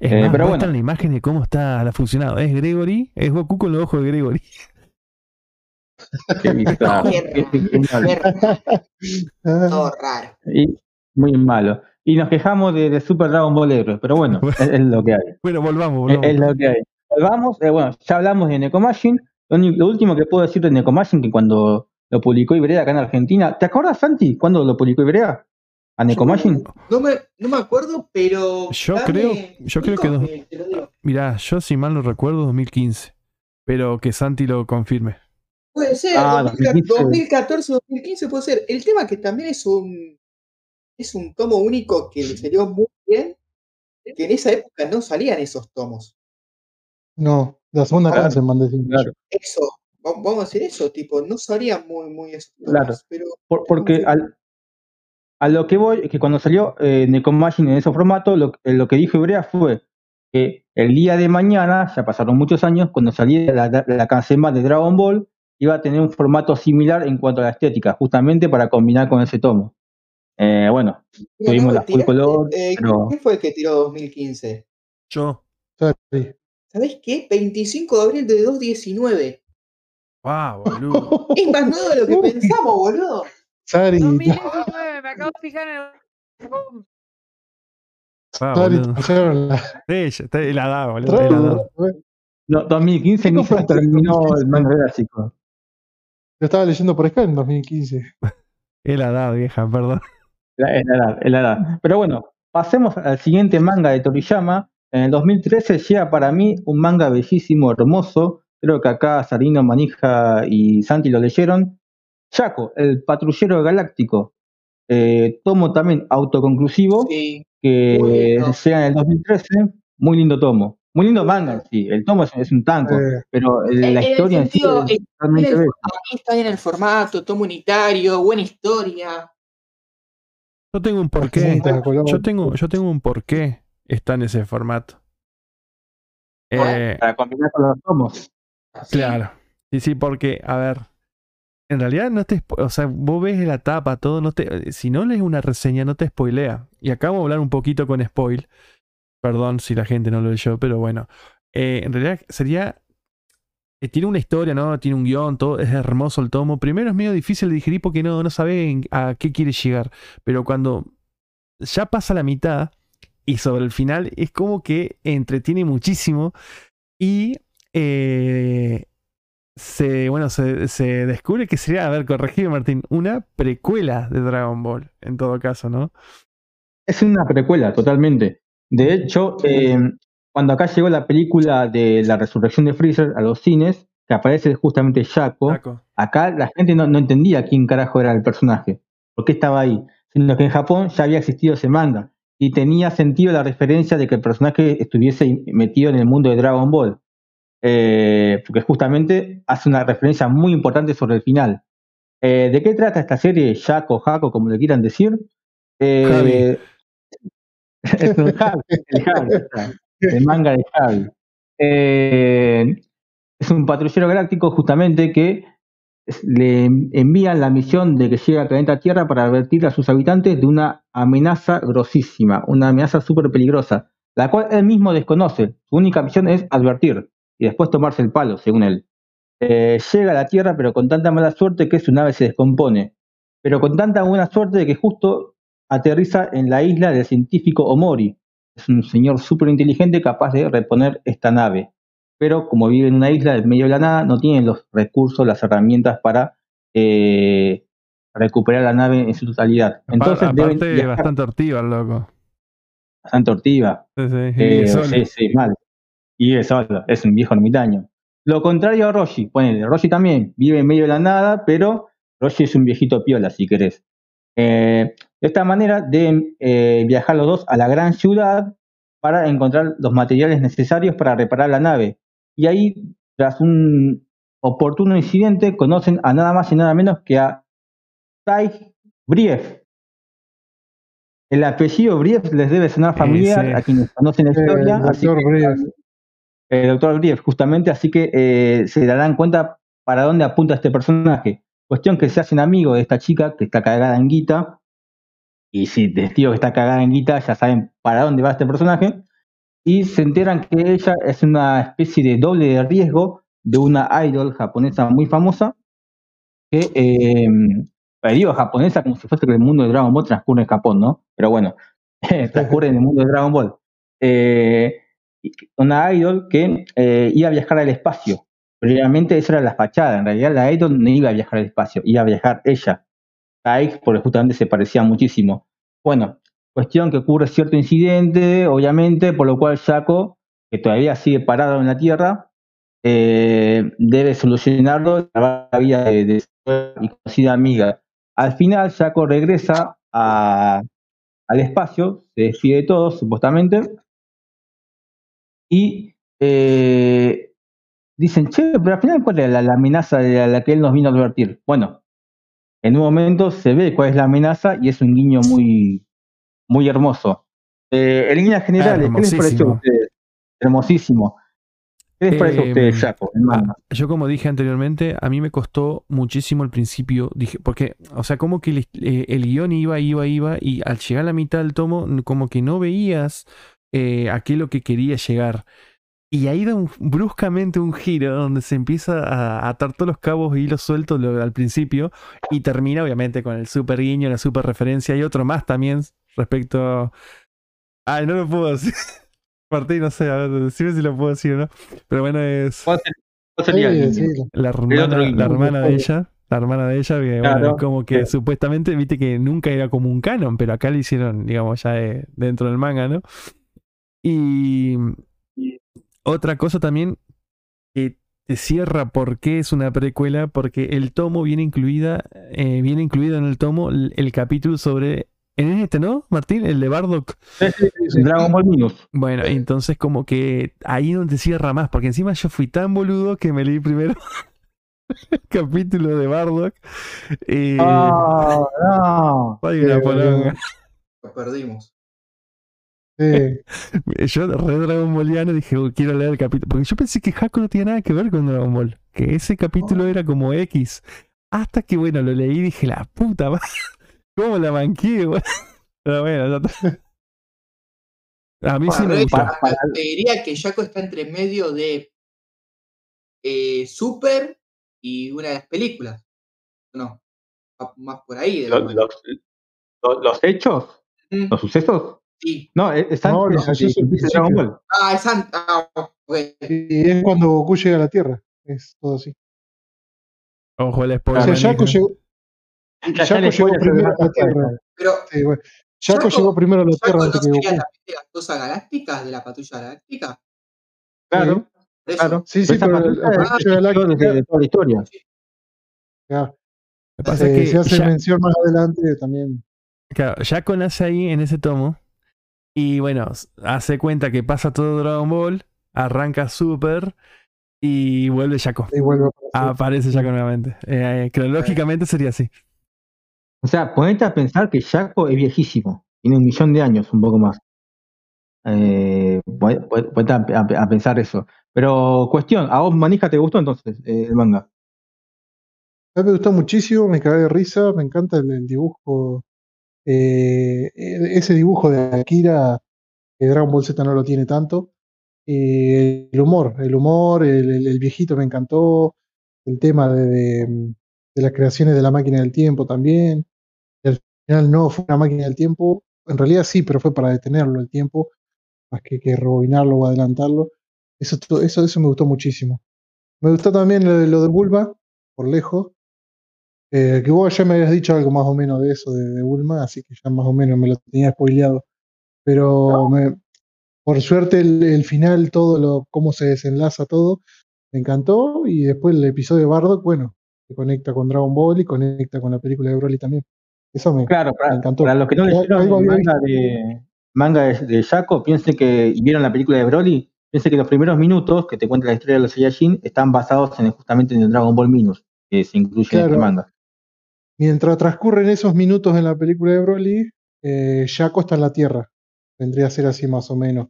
Es Eh, más, pero bueno. la imagen de cómo está la funcionado. Es Gregory, es Goku con los ojos de Gregory. Qué bizarro, Qué raro, todo raro. Y muy malo. Y nos quejamos de, de Super Dragon Ball Heroes, pero bueno, *laughs* es, es lo que hay. Bueno, volvamos, Es, volvamos. es lo que hay. Vamos, eh, bueno, ya hablamos de Nekomajin. Lo, lo último que puedo decir de Nekomajin, que cuando lo publicó Ibrea acá en Argentina, ¿te acuerdas, Santi, cuando lo publicó Ibrea? ¿A Nekomajin? No me, no me acuerdo, pero. Yo dame- creo- yo creo que Nico, dos-. Mirá, yo si mal no recuerdo, 2015. Pero que Santi lo confirme. Puede ser, Ah, 2014, 2015. 2014, 2015 puede ser. El tema que también es un es un tomo único que le salió muy bien, que en esa época no salían esos tomos. No, la segunda Claro, canción mandé sin claro. Eso, va- vamos a decir eso, tipo, no salían muy, muy esos tomos, Claro. pero Por- porque al- a lo que voy es que cuando salió eh, Nekomajin en ese formato, lo, eh, lo que dijo Ibrea fue que el día de mañana, ya pasaron muchos años, cuando saliera la, la canción de Dragon Ball, iba a tener un formato similar en cuanto a la estética, justamente para combinar con ese tomo. Eh, bueno, Mira, Tuvimos de la full color, eh, pero- ¿Quién fue el que tiró 2015? Yo. Sorry. ¿Sabés qué? 25 de abril de 2019. Wow, boludo. *laughs* Es más nuevo de lo que pensamos, boludo. Sari, 2019, me acabo de fijar en el. Wow, Sari, Sí, está la edad, boludo. es la edad. Yo no, 2015 ni se terminó 2015? el manga clásico. estaba leyendo por acá en 2015. Es la edad, vieja, perdón. La, es la edad, es la edad. Pero bueno, pasemos al siguiente manga de Toriyama. En el 2013 llega para mí un manga bellísimo, hermoso. Creo que acá Sarino, Manija y Santi lo leyeron. Chaco, el patrullero galáctico. Eh, tomo también autoconclusivo Sí. que llega en el 2013. Muy lindo tomo. Muy lindo manga en sí. El tomo es, es un tanco, Eh, pero En- la en historia en sí es en- totalmente en el- bella. Ahí está bien el formato, tomo unitario, buena historia. Yo tengo un porqué. Yo tengo, yo tengo un porqué está en ese formato. Eh, Para combinar con los tomos. Claro. Sí, sí, porque, a ver, en realidad no te, o sea, vos ves la tapa, todo, no te, si no lees una reseña no te spoilea. Y acá vamos a hablar un poquito con spoil. Perdón si la gente no lo leyó, pero bueno. Eh, en realidad sería, eh, tiene una historia, ¿no? Tiene un guion, todo, es hermoso el tomo. Primero es medio difícil de digerir porque no, no sabe a qué quiere llegar. Pero cuando ya pasa la mitad y sobre el final es como que entretiene muchísimo y eh, se, bueno, se, se descubre que sería, a ver, corregime Martín, una precuela de Dragon Ball, en todo caso, ¿no? Es una precuela, totalmente. De hecho, eh, cuando acá llegó la película de la resurrección de Freezer a los cines, que aparece justamente Shaco, Taco. acá la gente no, no entendía quién carajo era el personaje, por qué estaba ahí, sino que en Japón ya había existido ese manga y tenía sentido la referencia de que el personaje estuviese metido en el mundo de Dragon Ball, Eh, porque justamente hace una referencia muy importante sobre el final. Eh, ¿De qué trata esta serie? Shaco, Jaco, como le quieran decir. Eh, *laughs* es un Javi, el Javi, el manga de Javi. Eh, es un patrullero galáctico justamente que le envían la misión de que llegue al planeta Tierra para advertir a sus habitantes de una amenaza grosísima, una amenaza súper peligrosa, la cual él mismo desconoce. Su única misión es advertir y después tomarse el palo, según él. Eh, llega a la Tierra, pero con tanta mala suerte que su nave se descompone. Pero con tanta buena suerte de que justo aterriza en la isla del científico Omori. Es un señor súper inteligente capaz de reponer esta nave. Pero como vive en una isla en medio de la nada, no tienen los recursos, las herramientas para eh, recuperar la nave en su totalidad. Entonces Aparte, deben bastante ortiva el loco. bastante ortiva. Sí, sí, Eh, sí, sí, mal. Y solo, es un viejo ermitaño. Lo contrario a Roshi, ponele, Roshi también vive en medio de la nada, pero Roshi es un viejito piola, si querés. Eh, de esta manera deben eh, viajar los dos a la gran ciudad para encontrar los materiales necesarios para reparar la nave. Y ahí, tras un oportuno incidente, conocen a nada más y nada menos que a Tai Brief. El apellido Brief les debe sonar familiar sí. a quienes conocen la Eh, historia. el doctor que- Brief. el doctor Grief, justamente, así que eh, se darán cuenta para dónde apunta este personaje. Cuestión que se hacen amigos de esta chica que está cagada en guita. Y si testigo que está cagada en guita, ya saben para dónde va este personaje. Y se enteran que ella es una especie de doble de riesgo de una idol japonesa muy famosa. Que, eh, pero digo japonesa como si fuese que el mundo de Dragon Ball transcurre en Japón, ¿no? Pero bueno, *laughs* transcurre en el mundo de Dragon Ball. Eh, una idol que eh, iba a viajar al espacio. Previamente esa era la fachada, en realidad la idol no iba a viajar al espacio, iba a viajar ella. Taik, porque justamente se parecía muchísimo. Bueno, cuestión que ocurre cierto incidente, obviamente, por lo cual Shaco, que todavía sigue parado en la Tierra, eh, debe solucionarlo salvar la vida de, su conocida amiga. Al final, Shaco regresa al espacio, se despide de todos, supuestamente, y eh, dicen, che, pero al final, ¿cuál era la, la amenaza de la, que él nos vino a advertir? Bueno, en un momento se ve cuál es la amenaza y es un guiño muy, muy hermoso. Eh, en líneas generales, ¿qué les pareció a ustedes? Hermosísimo. ¿Qué les parece a Eh, ustedes, manga? Ah, yo como dije anteriormente, a mí me costó muchísimo al principio, dije, porque, o sea, como que el, eh, el guion iba, iba, iba, y al llegar a la mitad del tomo, como que no veías eh, a qué es lo que quería llegar. Y ahí da un- bruscamente un giro donde se empieza a atar todos los cabos y hilos sueltos lo- al principio, y termina obviamente con el super guiño, la super referencia, y otro más también respecto... Ay, no lo puedo decir. *laughs* Martín, no sé, a ver, decime si lo puedo decir o no. Pero bueno, es ¿Cuál ser- cuál sería el Sí, sí. la otro hermana, guiño. la hermana de ella, la hermana de ella, que, Claro, bueno, como que sí. supuestamente, viste que nunca era como un canon, pero acá lo hicieron, digamos, ya de- dentro del manga, ¿no? Y otra cosa también que te cierra por qué es una precuela, porque el tomo viene incluida, eh, viene incluido en el tomo el, el capítulo sobre, en este, ¿no, Martín? El de Bardock. Sí, sí, sí, sí, Dragon Ball Minus. Bueno, entonces como que ahí no te cierra más, porque encima yo fui tan boludo que me leí primero *laughs* el capítulo de Bardock. Y Ah, no. *laughs* soy una Sí, poronga. boludo. Lo perdimos. Sí. *laughs* Yo re Dragon Balliano dije, "Oh, quiero leer el capítulo. Porque yo pensé que Haku no tenía nada que ver con Dragon Ball. Que ese capítulo era como X. Hasta que bueno, lo leí y dije, la puta madre. *laughs* ¿Cómo la manqué? *laughs* Pero bueno, ya está. A mí sí me para- para- te diría que Jaco está entre medio de eh, Super y una de las películas. No, más por ahí. De Los, los- los- los hechos, Mm, los sucesos. Sí. No, es, es No, antes de al que empiece Dragon. Ball. Ah, es an- ah, ok. Y es cuando Goku llega a la Tierra. Es todo así. Ojo el O spoiler. sea, manija. Jaco llegó, Ya- ya Jaco le llegó primero a la Tierra. Pero Sí, bueno. Jaco Jaco- llegó primero a la ¿Jaco Tierra no antes que Goku. las cosas galácticas de la patrulla galáctica? Claro, eso. claro. Sí, sí, pero la patrulla galáctica- de toda la historia. Claro, pasa eh, es que se hace ya- mención más adelante también. Claro, Jaco nace ahí en ese tomo. Y bueno, hace cuenta que pasa todo Dragon Ball, arranca Super y vuelve Jaco. Y vuelve a aparecer. Aparece Jaco nuevamente. Eh, eh, cronológicamente sería así. O sea, ponete a pensar que Jaco es viejísimo. Tiene un millón de años, un poco más. Eh, pon- pon- ponete a, a- a pensar eso. Pero, cuestión, ¿a vos Manija te gustó entonces eh, el manga? A mí me gustó muchísimo, me cagué de risa, me encanta el, el dibujo. Eh, e- ese dibujo de Akira, que Dragon Ball Z no lo tiene tanto. Eh, el humor, el humor, el, viejito me encantó. El tema de, las creaciones de la máquina del tiempo también. Al final no fue una máquina del tiempo. En realidad sí, pero fue para detenerlo el tiempo, más que, que rebobinarlo o adelantarlo. Eso, eso, eso me gustó muchísimo. Me gustó también lo, lo de Bulma, por lejos. Eh, que vos ya me habías dicho algo más o menos de eso, de, de Bulma, así que ya más o menos me lo tenía spoileado. Pero me- por suerte el, el final, todo lo, cómo se desenlaza todo, me encantó. Y después el episodio de Bardock, bueno, que conecta con Dragon Ball y conecta con la película de Broly también. Eso me, Claro, para, me encantó. para los que no leyeron manga de, manga de, de Jaco, piensen que, y vieron la película de Broly, piensen que los primeros minutos que te cuenta la historia de los Saiyajin están basados en, justamente en el Dragon Ball Minus, que se incluye en este Claro. manga. Mientras transcurren esos minutos en la película de Broly, eh, Jaco está en la Tierra. Vendría a ser así más o menos,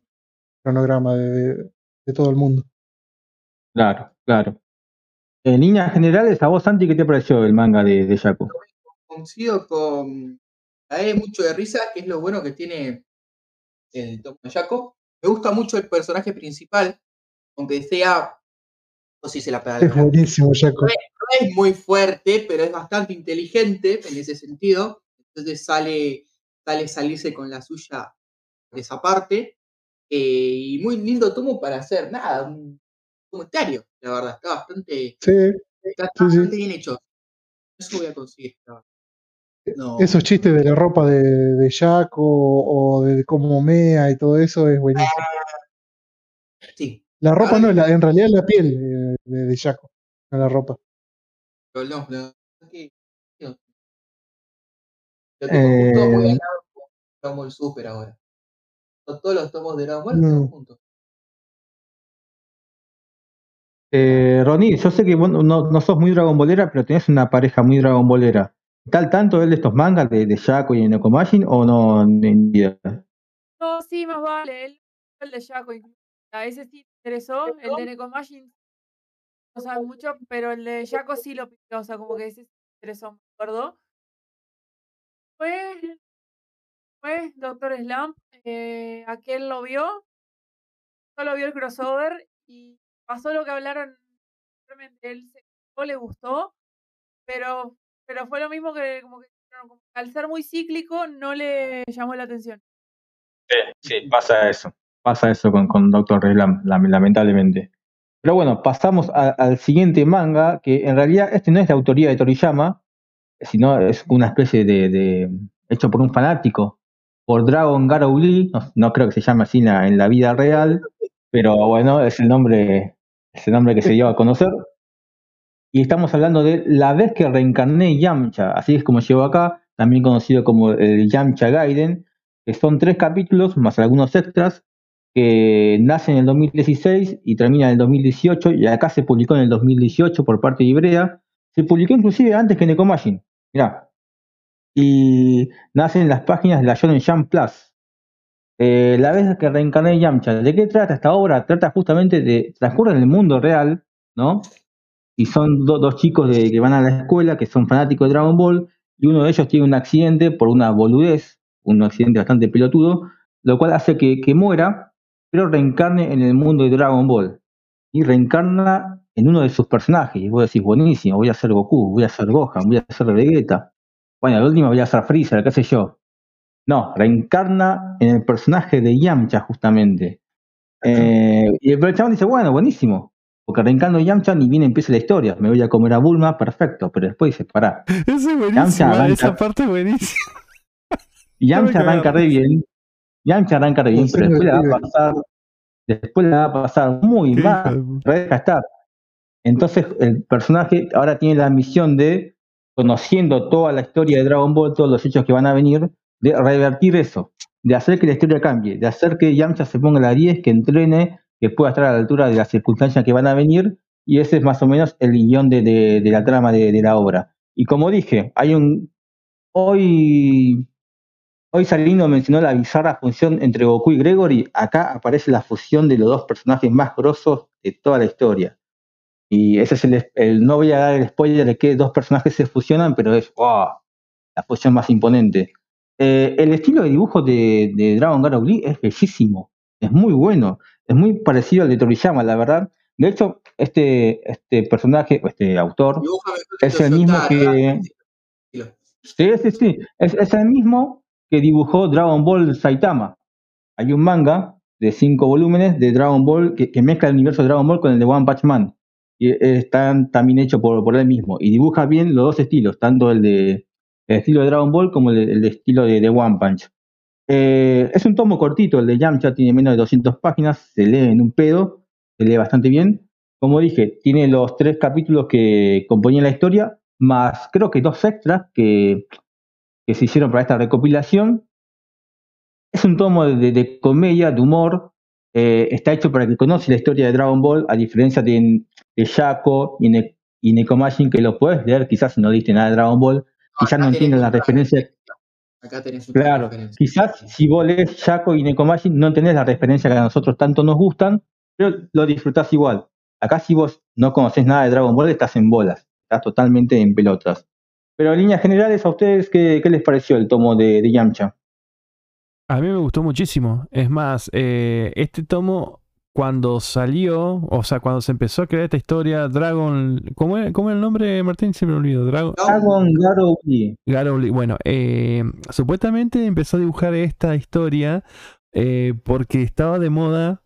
cronograma de, de- de todo el mundo. Claro, claro. En líneas generales, a vos, Santi, ¿qué te pareció el manga de, de Jaco? coincido con. A él mucho de risa, que es lo bueno que tiene el Tomo de Jaco. Me gusta mucho el personaje principal, aunque sea. No sé si se la Es palabra. buenísimo, Jaco. Es muy fuerte, pero es bastante inteligente en ese sentido. Entonces sale, sale salirse con la suya por esa parte. Eh, y muy lindo tomo para hacer nada, un comentario, la verdad. Está bastante, Sí, está sí. bastante bien hecho. Eso voy a conseguir. verdad. No. esos chistes de la ropa de, de Jaco o de cómo mea y todo eso es buenísimo. Sí, La ropa Ay. no, la- en realidad la piel de, de Jaco, no la ropa. Que-. Lo tengo justo muy Eh, al lado con Dragon Ball Super ahora. Todos los tomos de Dragon Ball Mm. juntos. Eh, Ronnie, yo sé que vos no, no sos muy Dragon Ballera, pero tenés una pareja muy Dragon Ballera. ¿Está al tanto él de estos mangas de, de Jaco y de Nekomajin o no? Ni idea? No, sí, más vale. El, el de incluso. A ese sí me interesó. El de Nekomajin no sabe mucho, pero el de Jaco sí lo pidió. O sea, como que ese sí me interesó, me acuerdo. Fue, fue Doctor Slump. Eh, aquel lo vio. Solo vio el crossover y pasó lo que hablaron. Realmente él se no le gustó, pero, pero fue lo mismo que como que dijeron, como al ser muy cíclico no le llamó la atención. Sí, pasa eso. Pasa eso con, con Doctor lam- lamentablemente. Pero bueno, pasamos a- al siguiente manga, que en realidad este no es de autoría de Toriyama, sino es una especie de, de- hecho por un fanático, por Dragon Garou Lee, no, no creo que se llame así en la, vida real, pero bueno, es el nombre, es el nombre que se dio a conocer. Y estamos hablando de La vez que reencarné Yamcha, así es como llegó acá, también conocido como el Yamcha Gaiden, que son tres capítulos más algunos extras que nacen en el 2016 y terminan en el 2018 y acá se publicó en el 2018 por parte de Ibrea. Se publicó inclusive antes que Nekomajin, mirá. Y nace en las páginas de la Shonen Jump Plus. Eh, la vez que reencarné Yamcha, ¿de qué trata esta obra? Trata justamente de, transcurre en el mundo real, ¿no? Y son do- dos chicos de- que van a la escuela, que son fanáticos de Dragon Ball, y uno de ellos tiene un accidente por una boludez, un accidente bastante pelotudo, lo cual hace que, que muera, pero reencarne en el mundo de Dragon Ball. Y reencarna en uno de sus personajes. Y vos decís, buenísimo, voy a ser Goku, voy a ser Gohan, voy a ser Vegeta. Bueno, la última voy a ser Freezer, qué sé yo. No, reencarna en el personaje de Yamcha, justamente. Eh, y el chabón dice, bueno, buenísimo. Porque reencarno en Yamcha ni bien empieza la historia. Me voy a comer a Bulma, perfecto. Pero después dice, pará. *laughs* Esa es Yamcha buenísima, arranca- esa parte es buenísima. *laughs* Yamcha arranca re bien. Yamcha arranca re bien, pero después le va a pasar después la va a pasar muy mal, va. Entonces el personaje ahora tiene la misión de, conociendo toda la historia de Dragon Ball, todos los hechos que van a venir, de revertir eso, de hacer que la historia cambie, de hacer que Yamcha se ponga a la 10, que entrene, que pueda estar a la altura de las circunstancias que van a venir, y ese es más o menos el guion de, de- de la trama de, de la obra. Y como dije, hay un... Hoy, hoy Salino mencionó la bizarra función entre Goku y Gregory, acá aparece la fusión de los dos personajes más grosos de toda la historia. Y ese es el, el- no voy a dar el spoiler de que dos personajes se fusionan, pero es ¡wow! la fusión más imponente. Eh, el estilo de dibujo de, de Dragon Garo Glee es bellísimo, es muy bueno, es muy parecido al de Toriyama, la verdad. De hecho, este, este personaje, este autor, es el mismo que. Sí, sí, sí. Es, es el mismo que dibujó Dragon Ball Saitama. Hay un manga de cinco volúmenes de Dragon Ball que, mezcla el universo de Dragon Ball con el de One Punch Man. Y están también hechos por, por él mismo. Y dibuja bien los dos estilos, tanto el de el estilo de Dragon Ball como el, estilo de, de One Punch. Eh, es un tomo cortito, el de Yamcha tiene menos de 200 páginas, se lee en un pedo, se lee bastante bien. Como dije, tiene los tres capítulos que componían la historia, más creo que dos extras que, que se hicieron para esta recopilación. Es un tomo de, de comedia, de humor. eh, está hecho para que conoce la historia de Dragon Ball, a diferencia de, de Shaco y, Ne- y Nekomajin, que lo puedes leer quizás si no diste nada de Dragon Ball, quizás no tenés entiendes las referencias. Acá tenés Claro, quizás si vos lees Shaco y Nekomajin no tenés la referencia que a nosotros tanto nos gustan, pero lo disfrutás igual. Acá si vos no conocés nada de Dragon Ball, estás en bolas, estás totalmente en pelotas. Pero en líneas generales, ¿a ustedes qué, qué les pareció el tomo de, de Yamcha? A mí me gustó muchísimo. Es más, eh, este tomo, cuando salió, o sea, cuando se empezó a crear esta historia, Dragon. ¿Cómo era, cómo era el nombre, Martín? Se me olvidó. Dragon. Dragon Garo Lee. Garo Lee. Bueno, eh, supuestamente empezó a dibujar esta historia eh, porque estaba de moda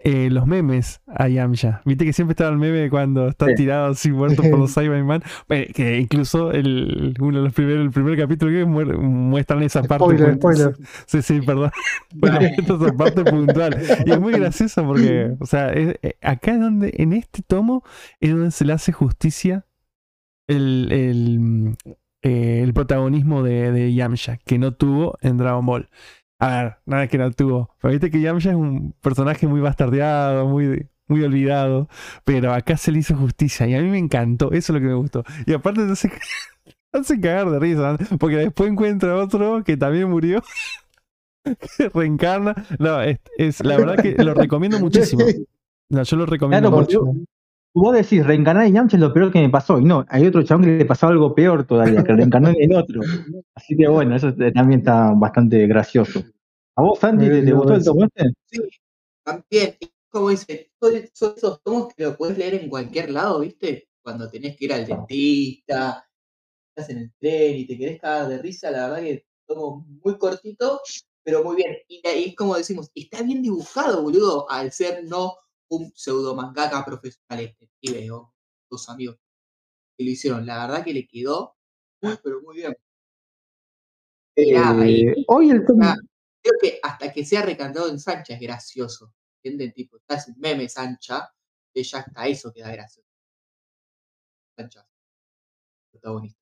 eh, los memes a Yamcha. Viste que siempre estaba el meme cuando está Sí. tirado así muerto por los *laughs* Cyberman. Eh, que incluso el, uno de los primeros, el primer capítulo que muer- muestran esa parte. Spoiler, spoiler. Sí, sí, perdón. *laughs* Bueno, esta es la parte puntual. Y es muy *laughs* gracioso porque, o sea, es- eh, acá es donde, en este tomo, es donde se le hace justicia el, el, eh, el protagonismo de, de Yamcha, que no tuvo en Dragon Ball. A ver, nada que no tuvo. Pero viste que Yamcha es un personaje muy bastardeado, muy, muy olvidado. Pero acá se le hizo justicia y a mí me encantó. Eso es lo que me gustó. Y aparte te hace, *laughs* te hace cagar de risa, ¿no? porque después encuentra otro que también murió. *laughs* que reencarna. No, es, es- la verdad que lo recomiendo muchísimo. *laughs* No, yo lo recomiendo Claro, mucho. porque vos decís, reencarnar en Yamcha es lo peor que me pasó. Y no, hay otro chabón que le pasó algo peor todavía, que reencarnó en el otro. Así que bueno, eso también está bastante gracioso. ¿A vos, Santi, te, te gustó el tomo este? Sí, también, como dice, son, esos tomos que lo puedes leer en cualquier lado, ¿viste? Cuando tenés que ir al dentista, estás en el tren y te querés cagar de risa, la verdad que tomo muy cortito, pero muy bien. Y, es como decimos, está bien dibujado, boludo, al ser no un pseudo mangaka profesional este pibe o dos amigos que lo hicieron. La verdad que le quedó muy, pero muy bien. Eh, hoy el tomo, Ah, creo que hasta que sea recantado en Sancha es gracioso. ¿Entienden? Tipo, estás en meme Sancha, que ya hasta eso queda gracioso. Sancha, protagonista.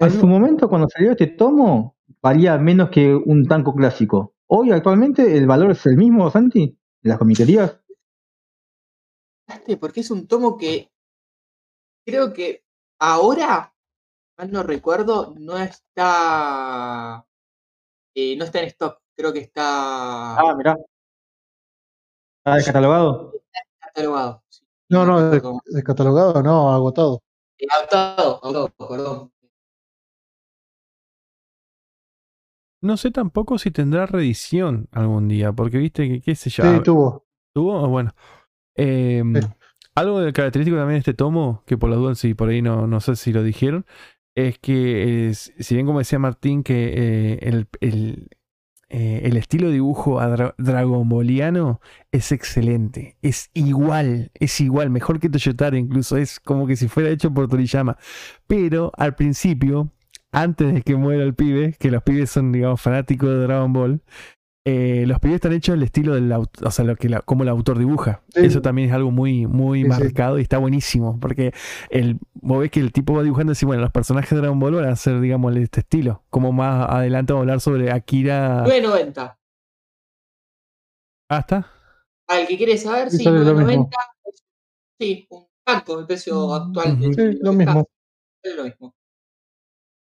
en su momento, cuando salió este tomo, valía menos que un tanco clásico. Hoy, actualmente, el valor es el mismo, Santi, las comiquerías. Porque es un tomo que creo que ahora, mal no recuerdo, no está. eh, no está en stock. Creo que está Ah, mirá. ¿Está descatalogado? catalogado. sí. No, no, descatalogado, no, agotado. Agotado, agotado, perdón. No sé tampoco si tendrá reedición algún día, porque viste que, qué sé yo. Sí, ah, tuvo. ¿Tuvo? Bueno. Em, Sí. Algo de característico también de este tomo, que por las dudas, si por ahí no, no sé si lo dijeron, es que, eh, si bien como decía Martín, que eh, el, el, eh, el estilo de dibujo a dra- Dragon Balliano es excelente. Es igual, es igual, mejor que Toyotaro incluso. Es como que si fuera hecho por Toriyama. Pero al principio, antes de que muera el pibe, que los pibes son, digamos, fanáticos de Dragon Ball, eh, los pibes están hechos el estilo del o sea, lo que la- como el autor dibuja. Sí. Eso también es algo muy, muy Sí, sí. marcado y está buenísimo. Porque el, vos ves que el tipo va dibujando y dice, bueno, los personajes de Dragon Ball van a ser, digamos, de este estilo. Como más adelante vamos a hablar sobre Akira. 9.90. ¿Hasta? Al que quiere saber, Sí, sí, sale lo 9.90. mismo. Sí, un banco el precio actual. Sí, lo mismo. Es lo mismo.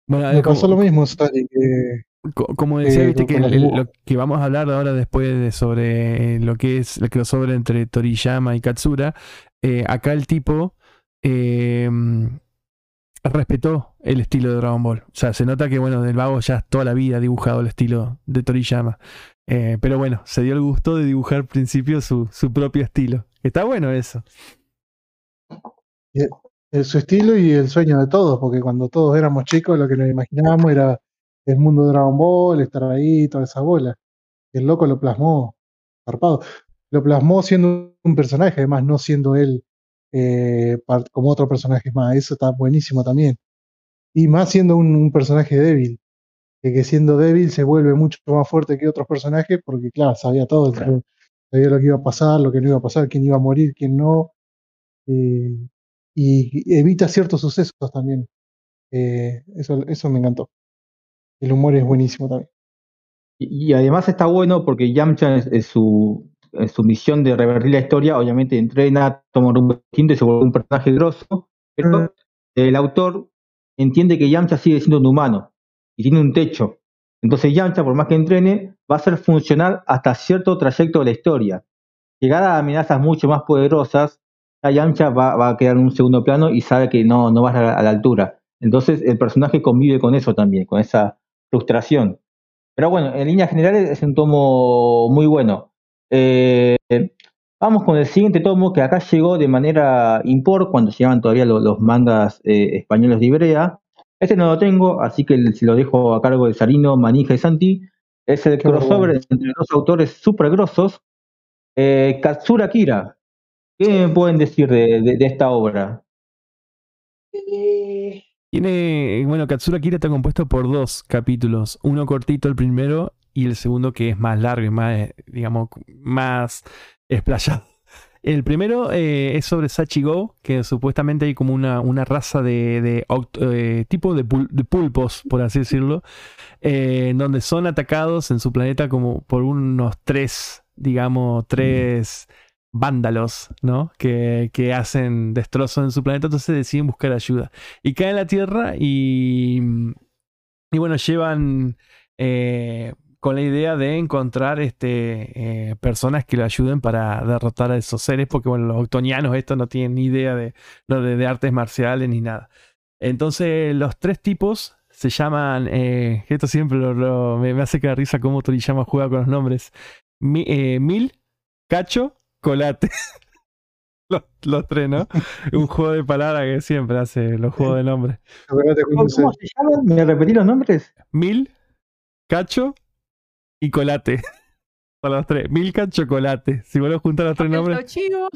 Bueno, Me como- pasó lo mismo, Sari, que Como decía, Eh, viste que el- lo que vamos a hablar ahora después de sobre lo que es el crossover entre Toriyama y Katsura, eh, acá el tipo eh, respetó el estilo de Dragon Ball. O sea, se nota que, bueno, del vago ya toda la vida ha dibujado el estilo de Toriyama. Eh, pero bueno, se dio el gusto de dibujar al principio su, su propio estilo. Está bueno eso. Su estilo y el sueño de todos, porque cuando todos éramos chicos lo que nos imaginábamos era el mundo de Dragon Ball, estar ahí, toda esa bola. El loco lo plasmó zarpado. Lo plasmó siendo un personaje, además no siendo él eh, como otro personaje más. Eso está buenísimo también. Y más siendo un, un personaje débil, que, que siendo débil se vuelve mucho más fuerte que otros personajes, porque claro, sabía todo, sabía sabía lo que iba a pasar, lo que no iba a pasar, quién iba a morir, quién no. eh, y evita ciertos sucesos también. Eh, eso, eso me encantó. El humor es buenísimo también. Y, y además está bueno porque Yamcha en, en su, en su misión de revertir la historia, obviamente entrena, toma un rumbo distinto y se vuelve un personaje grosso, pero el autor entiende que Yamcha sigue siendo un humano y tiene un techo. Entonces Yamcha, por más que entrene, va a ser funcional hasta cierto trayecto de la historia. Llegada a amenazas mucho más poderosas, Yamcha va, va a quedar en un segundo plano y sabe que no, no va a la altura. Entonces el personaje convive con eso también, con esa frustración. Pero bueno, en líneas generales es un tomo muy bueno. Eh, vamos con el siguiente tomo que acá llegó de manera import cuando se llaman todavía lo- los, mangas eh, españoles de Ibrea. Este no lo tengo, así que se lo dejo a cargo de Sarino, Manija y Santi. Es el crossover bueno. entre dos autores súper grosos. Eh, Katsura Kira. ¿Qué me pueden decir de, de- de esta obra? Eh, Tiene, bueno, Katsura Kira está compuesto por dos capítulos. Uno cortito, el primero, y el segundo que es más largo y más, eh, digamos, más explayado. *laughs* El primero eh, es sobre Sachigo, que supuestamente hay como una, una raza de, de eh, tipo de, pul- de pulpos, por así decirlo, eh, en donde son atacados en su planeta como por unos tres, digamos, tres vándalos, ¿no? Que, que hacen destrozos en su planeta, entonces deciden buscar ayuda. Y caen en la Tierra y, y bueno, llevan eh, con la idea de encontrar este, eh, personas que lo ayuden para derrotar a esos seres, porque bueno, los octonianos estos no tienen ni idea de, de, de artes marciales ni nada. Entonces los tres tipos se llaman, eh, esto siempre me, hace que risa cómo Toriyama juega con los nombres, Mi- Mil, Cacho, Colate. los, *laughs* los tres, ¿no? Un *laughs* juego de palabras que siempre hace los juegos de nombres. ¿Cómo, se- cómo se llaman? ¿Me repetí los nombres? Mil, Cacho y Colate. *laughs* Son los tres. Milka, Chocolate. Si vuelvo a juntar los tres nombres, Tochivo,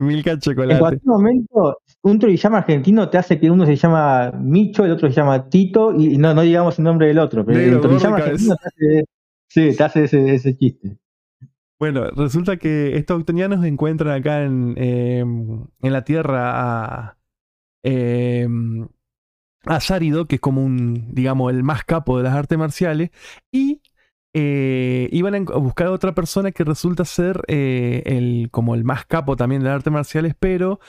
Milka, En Chocolate. cualquier momento, un Toriyama argentino te hace que uno se llama Micho, el otro se llama Tito, y no, no digamos el nombre del otro. Pero Negro, el y argentino te hace, sí, te hace ese, ese chiste. Bueno, resulta que estos octonianos encuentran acá en, eh, en la Tierra a, eh, a Sarido, que es como un, digamos, el más capo de las artes marciales, y eh, iban a buscar a otra persona que resulta ser eh, el, como el más capo también de las artes marciales, pero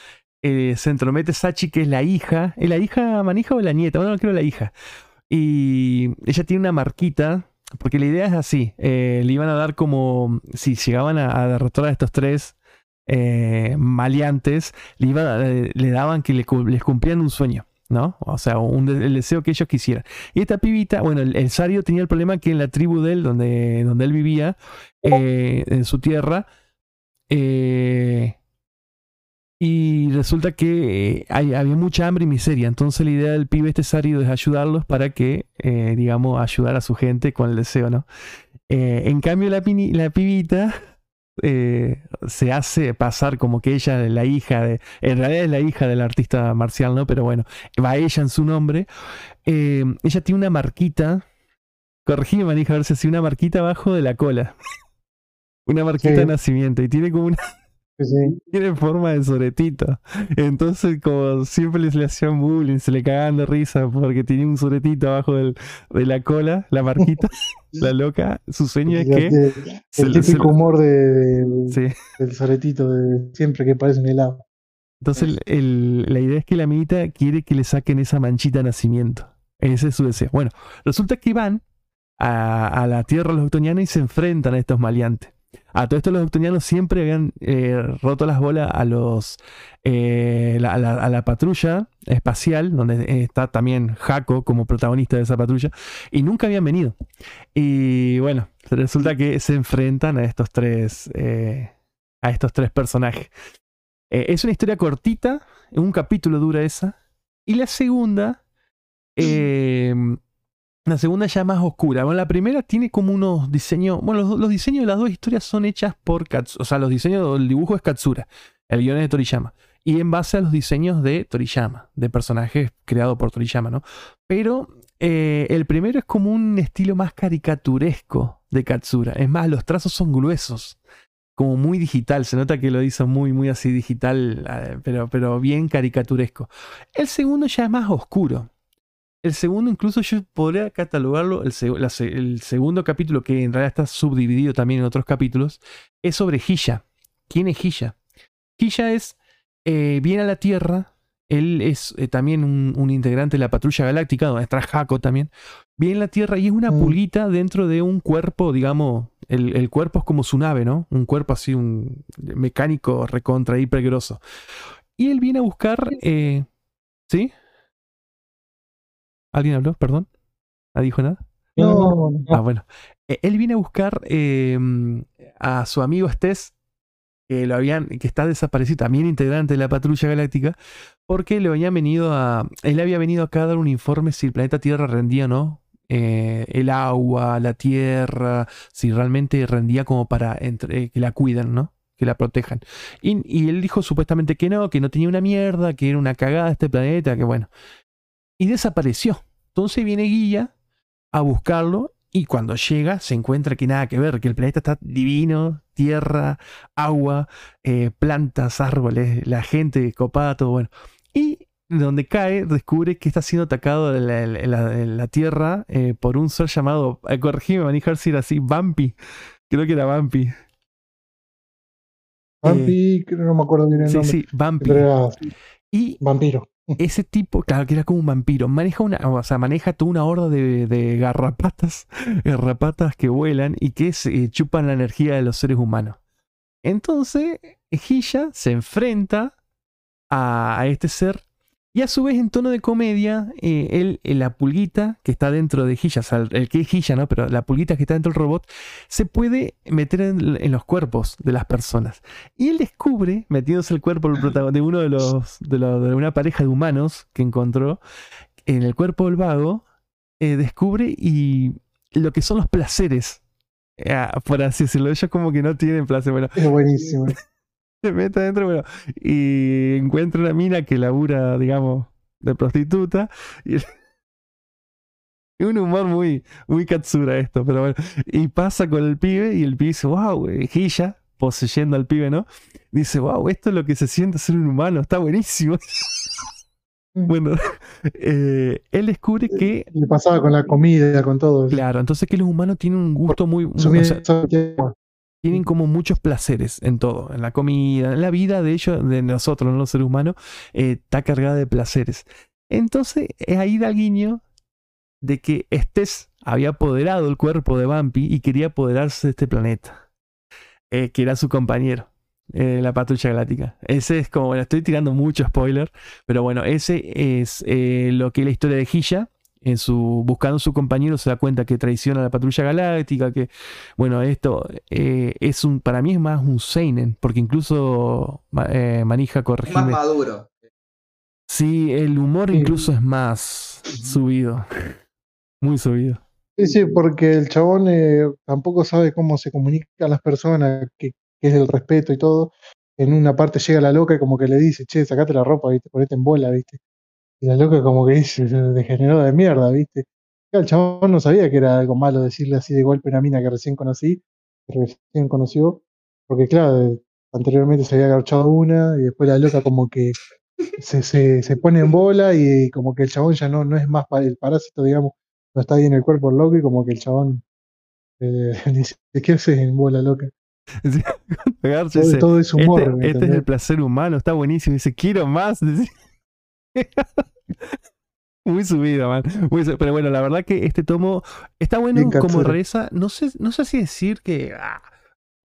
eh, se entromete Sachi, que es la hija, ¿es la hija manija o la nieta? Bueno, no creo la hija. Y ella tiene una marquita porque la idea es así, eh, le iban a dar como, si llegaban a, a derrotar a estos tres eh, maleantes, le, iba eh, le daban que le les cumplían un sueño, ¿no? O sea, un el deseo que ellos quisieran. Y esta pibita, bueno, el, el Sario tenía el problema que en la tribu de él, donde, donde él vivía, eh, en su tierra, eh, y resulta que eh, hay- había mucha hambre y miseria. Entonces la idea del pibe este Sario es ayudarlos para que, eh, digamos, ayudar a su gente con el deseo, ¿no? Eh, en cambio la, pini- la pibita eh, se hace pasar como que ella es la hija de... En realidad es la hija del artista marcial, ¿no? Pero bueno, va ella en su nombre. Eh, ella tiene una marquita corregime, manija, a ver si una marquita abajo de la cola. *laughs* una marquita Sí. de nacimiento. Y tiene como una. Sí. Tiene forma de soretito. Entonces, como siempre les le hacían bullying, se le cagaban de risa porque tenía un soretito abajo del- de la cola, la marquita, *laughs* la loca. Su sueño es que. se el se típico humor de, del- sí. del soretito de siempre que parece un helado. Entonces, el- el- la idea es que la amiguita quiere que le saquen esa manchita de nacimiento. Ese es su deseo. Bueno, resulta que van a, a la tierra los y se enfrentan a estos maleantes. A todo esto los octonianos siempre habían eh, roto las bolas a los eh, la- a, la, a la patrulla espacial, donde está también Jaco como protagonista de esa patrulla, y nunca habían venido. Y bueno, resulta que se enfrentan a estos tres eh, a estos tres personajes. Eh, es una historia cortita, un capítulo dura esa. Y la segunda, eh, la segunda ya más oscura. Bueno, la primera tiene como unos diseños. Bueno, los, diseños de las dos historias son hechas por Katsura. O sea, los diseños del dibujo es Katsura. El guion es de Toriyama. Y en base a los diseños de Toriyama, de personajes creados por Toriyama, ¿no? Pero eh, el primero es como un estilo más caricaturesco de Katsura. Es más, los trazos son gruesos como muy digital. Se nota que lo hizo muy, muy así digital, eh, pero, pero bien caricaturesco. El segundo ya es más oscuro. El segundo, incluso yo podría catalogarlo, el, seg- la se- el segundo capítulo, que en realidad está subdividido también en otros capítulos, es sobre Hisha. ¿Quién es Hisha? Hisha es, eh, viene a la Tierra, él es eh, también un, un integrante de la patrulla galáctica, donde está Jaco también. Viene a la Tierra y es una Mm. pulguita dentro de un cuerpo, digamos, el, el cuerpo es como su nave, ¿no? Un cuerpo así, un mecánico recontra hiper grosso. Y él viene a buscar, eh, ¿sí? ¿Alguien habló? Perdón. ¿Ah, dijo nada? No, no, Ah, bueno. Eh, Él viene a buscar eh, a su amigo Estés, que lo habían, que está desaparecido, también integrante de la patrulla galáctica, porque le habían venido a. Él había venido acá a dar un informe si el planeta Tierra rendía o no. eh, el agua, la tierra, si realmente rendía como para entre- eh, que la cuidan, ¿no? Que la protejan. Y, y él dijo supuestamente que no, que no tenía una mierda, que era una cagada este planeta, que bueno. Y desapareció. Entonces viene Guilla a buscarlo y cuando llega se encuentra que nada que ver, que el planeta está divino, tierra, agua, eh, plantas, árboles, la gente copada, todo bueno. Y donde cae descubre que está siendo atacado la, la- tierra eh, por un ser llamado, eh, corregime, manejar si era así, Bumpy. Creo que era Bumpy. Vampi, creo- no me acuerdo bien el Sí, nombre. sí, Bumpy. Pero era Y vampiro. Ese tipo, claro que era como un vampiro, maneja una, o sea, maneja toda una horda de, de garrapatas, *laughs* garrapatas que vuelan y que eh, chupan la energía de los seres humanos. Entonces, Hilla se enfrenta a, a este ser y a su vez en tono de comedia, eh, él, eh, la pulguita que está dentro de Hilla, o sea, el, que es Hilla, ¿no? Pero la pulguita que está dentro del robot, se puede meter en, los cuerpos de las personas. Y él descubre, metiéndose el cuerpo de uno de los, de, lo- de una pareja de humanos que encontró, en el cuerpo del vago, eh, descubre y lo que son los placeres. Eh, ah, por así decirlo, ellos como que no tienen placer. Bueno, Es buenísimo. Se mete adentro, bueno, y encuentra una mina que labura, digamos, de prostituta. *laughs* Y un humor muy, muy katsura esto, pero bueno. Y pasa con el pibe y el pibe dice, wow, Hilla, poseyendo al pibe, ¿no? Dice, wow, esto es lo que se siente ser un humano, está buenísimo. bueno, *laughs* eh, él descubre que, Le pasaba con la comida, con todo. claro, entonces que los humanos tienen un gusto muy... Muy- o sea, tienen como muchos placeres en todo, en la comida, en la vida de ellos, de nosotros, no los seres humanos, eh, está cargada de placeres. Entonces, es ahí da el guiño de que Estés había apoderado el cuerpo de Bumpy y quería apoderarse de este planeta, eh, que era su compañero, eh, la patrulla galáctica. Ese es como, bueno, estoy tirando mucho spoiler, pero bueno, ese es lo que es la historia de Hilla. En su, buscando a su compañero se da cuenta que traiciona a la patrulla galáctica, que bueno, esto eh, es un, para mí es más un seinen, porque incluso eh, Manija Es más maduro. Sí, el humor Sí. incluso es más subido, *laughs* muy subido. Sí, sí, porque el chabón eh, tampoco sabe cómo se comunican las personas, que, que es el respeto y todo. En una parte llega la loca y como que le dice, che, sacate la ropa, ¿viste? Ponete en bola, ¿viste? Y la loca como que dice, degenerada de mierda, ¿viste? El chabón no sabía que era algo malo decirle así de golpe a una mina que recién conocí, que recién conoció, porque claro, anteriormente se había agarchado una y después la loca como que se, se, se pone en bola y como que el chabón ya no, no es más el parásito, digamos, no está ahí en el cuerpo el loco y como que el chabón eh, dice, ¿qué haces en bola loca? *laughs* Todo, es humor, este, ¿me este es el placer humano, está buenísimo. Dice, quiero más. *laughs* Dice. *laughs* Muy subido, man. Muy Pero bueno, la verdad que este tomo está bueno Bien como reza. No sé, no sé si decir que ah,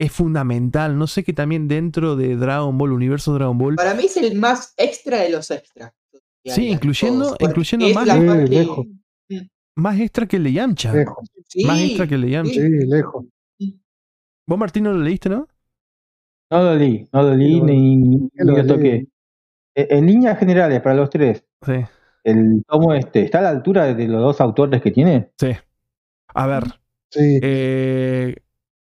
es fundamental. No sé que también dentro de Dragon Ball, universo Dragon Ball, Para mí es el más extra de los extras. Sí, incluyendo- incluyendo más la de- parte- lejos. más extra que el de Yamcha. Lejos, Sí, Más extra que el de Yamcha. sí, lejos. Vos, Martín, no lo leíste, ¿no? No lo leí, no lo leí Pero, ni, ni ¿qué lo lo toqué. Eh, En líneas generales, para los tres, Sí. el tomo este, ¿está a la altura de los dos autores que tiene? Sí. A ver, Sí, Eh,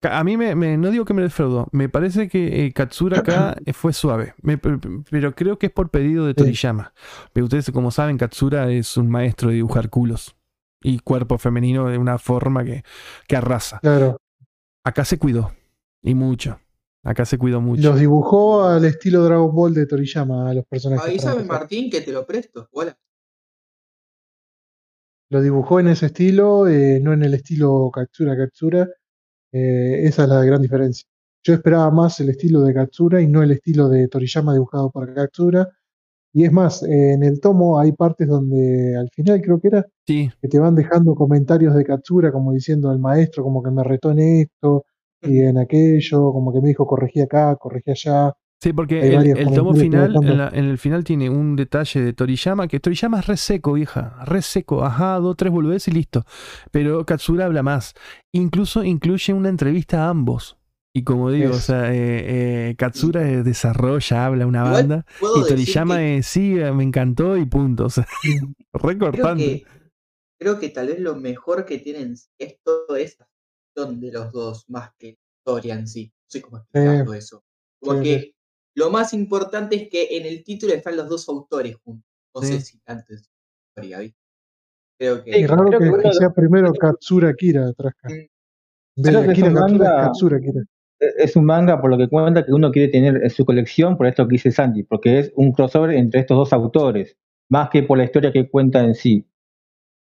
a mí me, me- no digo que me defraudó. Me parece que eh, Katsura acá *clears throat* fue suave. Me- pero creo que es por pedido de Sí. Toriyama. Pero ustedes, como saben, Katsura es un maestro de dibujar culos y cuerpo femenino de una forma que, que arrasa. claro. Acá se cuidó. Y mucho. Acá se cuidó mucho. Los dibujó al estilo Dragon Ball de Toriyama a los personajes. Avísame. Martín, que te lo presto. Hola. Lo dibujó en ese estilo, eh, no en el estilo Katsura Katsura. Eh, esa es la gran diferencia. Yo esperaba más el estilo de Katsura y no el estilo de Toriyama dibujado por Katsura. Y es más, eh, en el tomo hay partes donde al final creo que era Sí, que te van dejando comentarios de Katsura como diciendo al maestro como que me retó en esto y en aquello, como que me dijo corregí acá, corregí allá. sí, porque Hay el, tomo final, en, la- en el final tiene un detalle de Toriyama, que Toriyama es re seco, vieja, re seco, ajá, dos, tres boludeces y listo. Pero Katsura habla más. Incluso incluye una entrevista a ambos. Y como digo, o Es- sea, eh, eh, Katsura desarrolla, habla una Igual banda. Y Toriyama que eh, sí, eh, me encantó y punto. O sea, *laughs* re creo que, creo que tal vez lo mejor que tienen es todo esa acción de los dos, más que la historia en sí. No sé cómo explicarlo eso. Como sí, que lo más importante es que en el título están los dos autores juntos. No sé Sí. si tanto es historia, ¿viste? Creo que. Sí, Es raro creo que, sea primero Katsura Kira atrás. que es Akira un Katsura, manga- Katsura Kira. Es un manga, por lo que cuenta, que uno quiere tener en su colección, por esto que dice Santi, porque es un crossover entre estos dos autores, más que por la historia que cuenta en sí.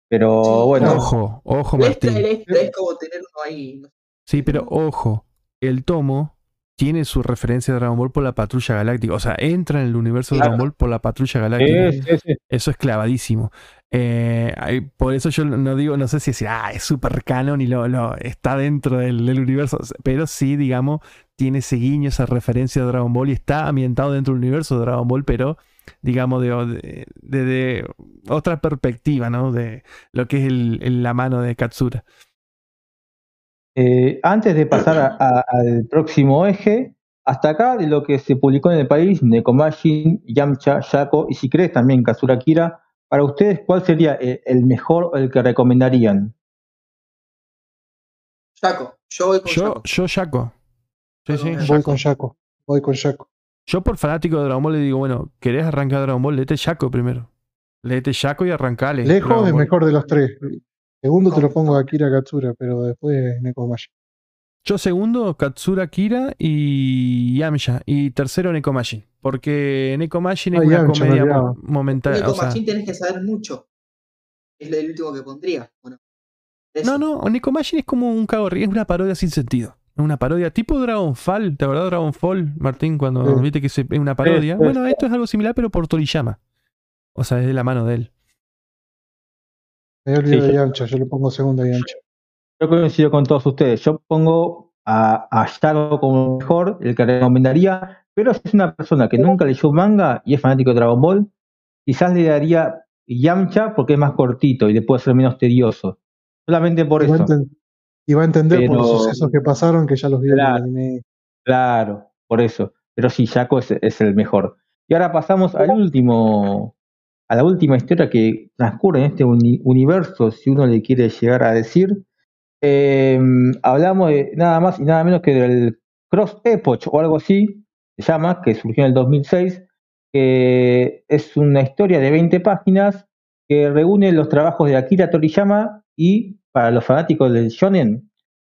Pero Sí, bueno, no. Ojo, ojo, El extra, el Martín. extra es como tener uno ahí. Sí, pero ojo, el tomo tiene su referencia de Dragon Ball por la patrulla galáctica. O sea, entra en el universo de. Dragon Ball por la patrulla galáctica. es- es- es- Eso es clavadísimo. Eh, por eso yo no digo, no sé si decir, ah, es super canon y lo, lo- está dentro del, del universo, pero sí, digamos, tiene ese guiño, esa referencia de Dragon Ball y está ambientado dentro del universo de Dragon Ball, pero digamos, de, de- otra perspectiva, ¿no? De lo que es el- el- la mano de Katsura. eh, antes de pasar a- a- al próximo eje, hasta acá de lo que se publicó en el país, Nekomashin, Yamcha, Yako y si crees también Kazura Kira, para ustedes, ¿cuál sería el, el mejor o el que recomendarían? Jaco, yo voy con Yo, yo, Shaco. Sí, sí, Voy con Shaco. Voy con Shaco. Yo por fanático de Dragon Ball le digo, bueno, ¿querés arrancar Dragon Ball? Léete Shaco primero. Léete Shaco y arrancale. Lejos es mejor de los tres. Segundo te lo pongo a Akira Katsura, pero después Nekomashi. Yo segundo, Katsura Kira y Yamcha. Y tercero, Nekomashin. Porque Nekomashin es Ah, una Yamcha, comedia mo- momentánea. Único O sea, tenés que saber mucho. Es lo- el último que pondría. Bueno, no, no, Nekomashin es como un cago, es una parodia sin sentido. Una parodia tipo Dragonfall, ¿te acordás de Dragonfall, Martín? Cuando Sí. viste que se- es una parodia. sí, bueno, sí. esto es algo similar, pero por Toriyama. O sea, es de la mano de él. Me olvidé Sí, de yo- Yamcha, yo le pongo segundo a Yamcha. Yo coincido con todos ustedes. Yo pongo a, a Yaro como mejor, el que recomendaría, pero si es una persona que nunca leyó manga y es fanático de Dragon Ball, quizás le daría Yamcha porque es más cortito y le puede ser menos tedioso. Solamente por eso. Y va a entender por los sucesos que pasaron que ya los vio en el Claro. anime. Claro, por eso. Pero sí, Yako es, es el mejor. Y ahora pasamos al último, a la última historia que transcurre en este uni- universo, si uno le quiere llegar a decir. Eh, hablamos de nada más y nada menos que del Cross Epoch o algo así, se llama, que surgió en el 2006, que es una historia de 20 páginas que reúne los trabajos de Akira Toriyama Y para los fanáticos del shonen,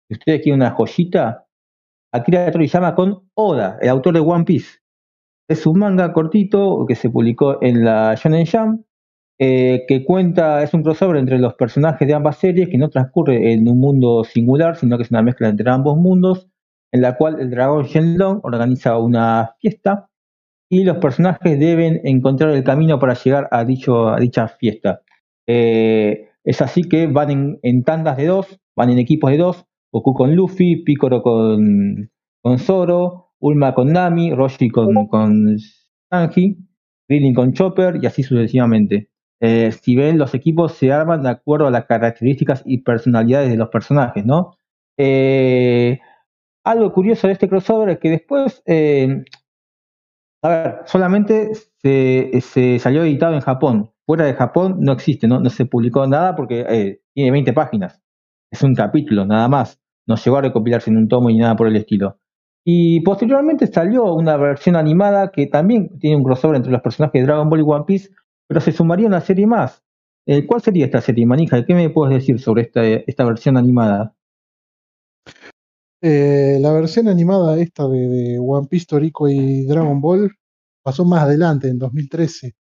si ustedes quieren una joyita, Akira Toriyama con Oda, el autor de One Piece. Es un manga cortito que se publicó en la Shonen Jump, eh, que cuenta, es un crossover entre los personajes de ambas series, que no transcurre en un mundo singular, sino que es una mezcla entre ambos mundos, en la cual el dragón Shenlong organiza una fiesta y los personajes deben encontrar el camino para llegar a, a dicha fiesta. Eh, es así que van en, tandas de dos, van en equipos de dos, Goku con Luffy, Piccolo con, con Zoro, Ulma con Nami, Roshi con, con Sanji, Krillin con Chopper y así sucesivamente. Eh, si ven, los equipos se arman de acuerdo a las características y personalidades de los personajes, ¿no? Eh, algo curioso de este crossover es que después, eh, a ver, solamente se, salió editado en Japón. Fuera de Japón no existe, no, no se publicó nada porque tiene 20 páginas. Es un capítulo, nada más. No llegó a recopilarse en un tomo ni nada por el estilo. Y posteriormente salió una versión animada que también tiene un crossover entre los personajes de Dragon Ball y One Piece, pero se sumaría una serie más. Eh, ¿Cuál sería esta serie, Manija? ¿Qué me puedes decir sobre esta, esta versión animada? Eh, la versión animada esta de, One Piece, Torico y Dragon Ball pasó más adelante, en 2013.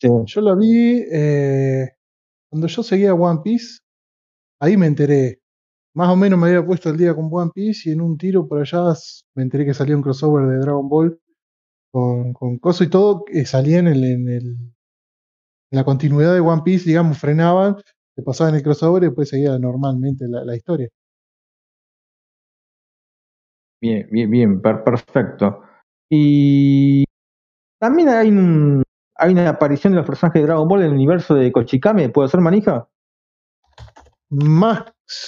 Yo la vi eh, cuando yo seguía One Piece, ahí me enteré. Más o menos me había puesto el día con One Piece y en un tiro por allá me enteré que salía un crossover de Dragon Ball con, con Coso y todo, que salía en el, en el la continuidad de One Piece, digamos, frenaban, se pasaban el crossover y después seguía normalmente la, historia. Bien, bien, bien, perfecto. Y también hay, un, hay una aparición de los personajes de Dragon Ball en el universo de Kochikame, ¿puede ser manija? Más,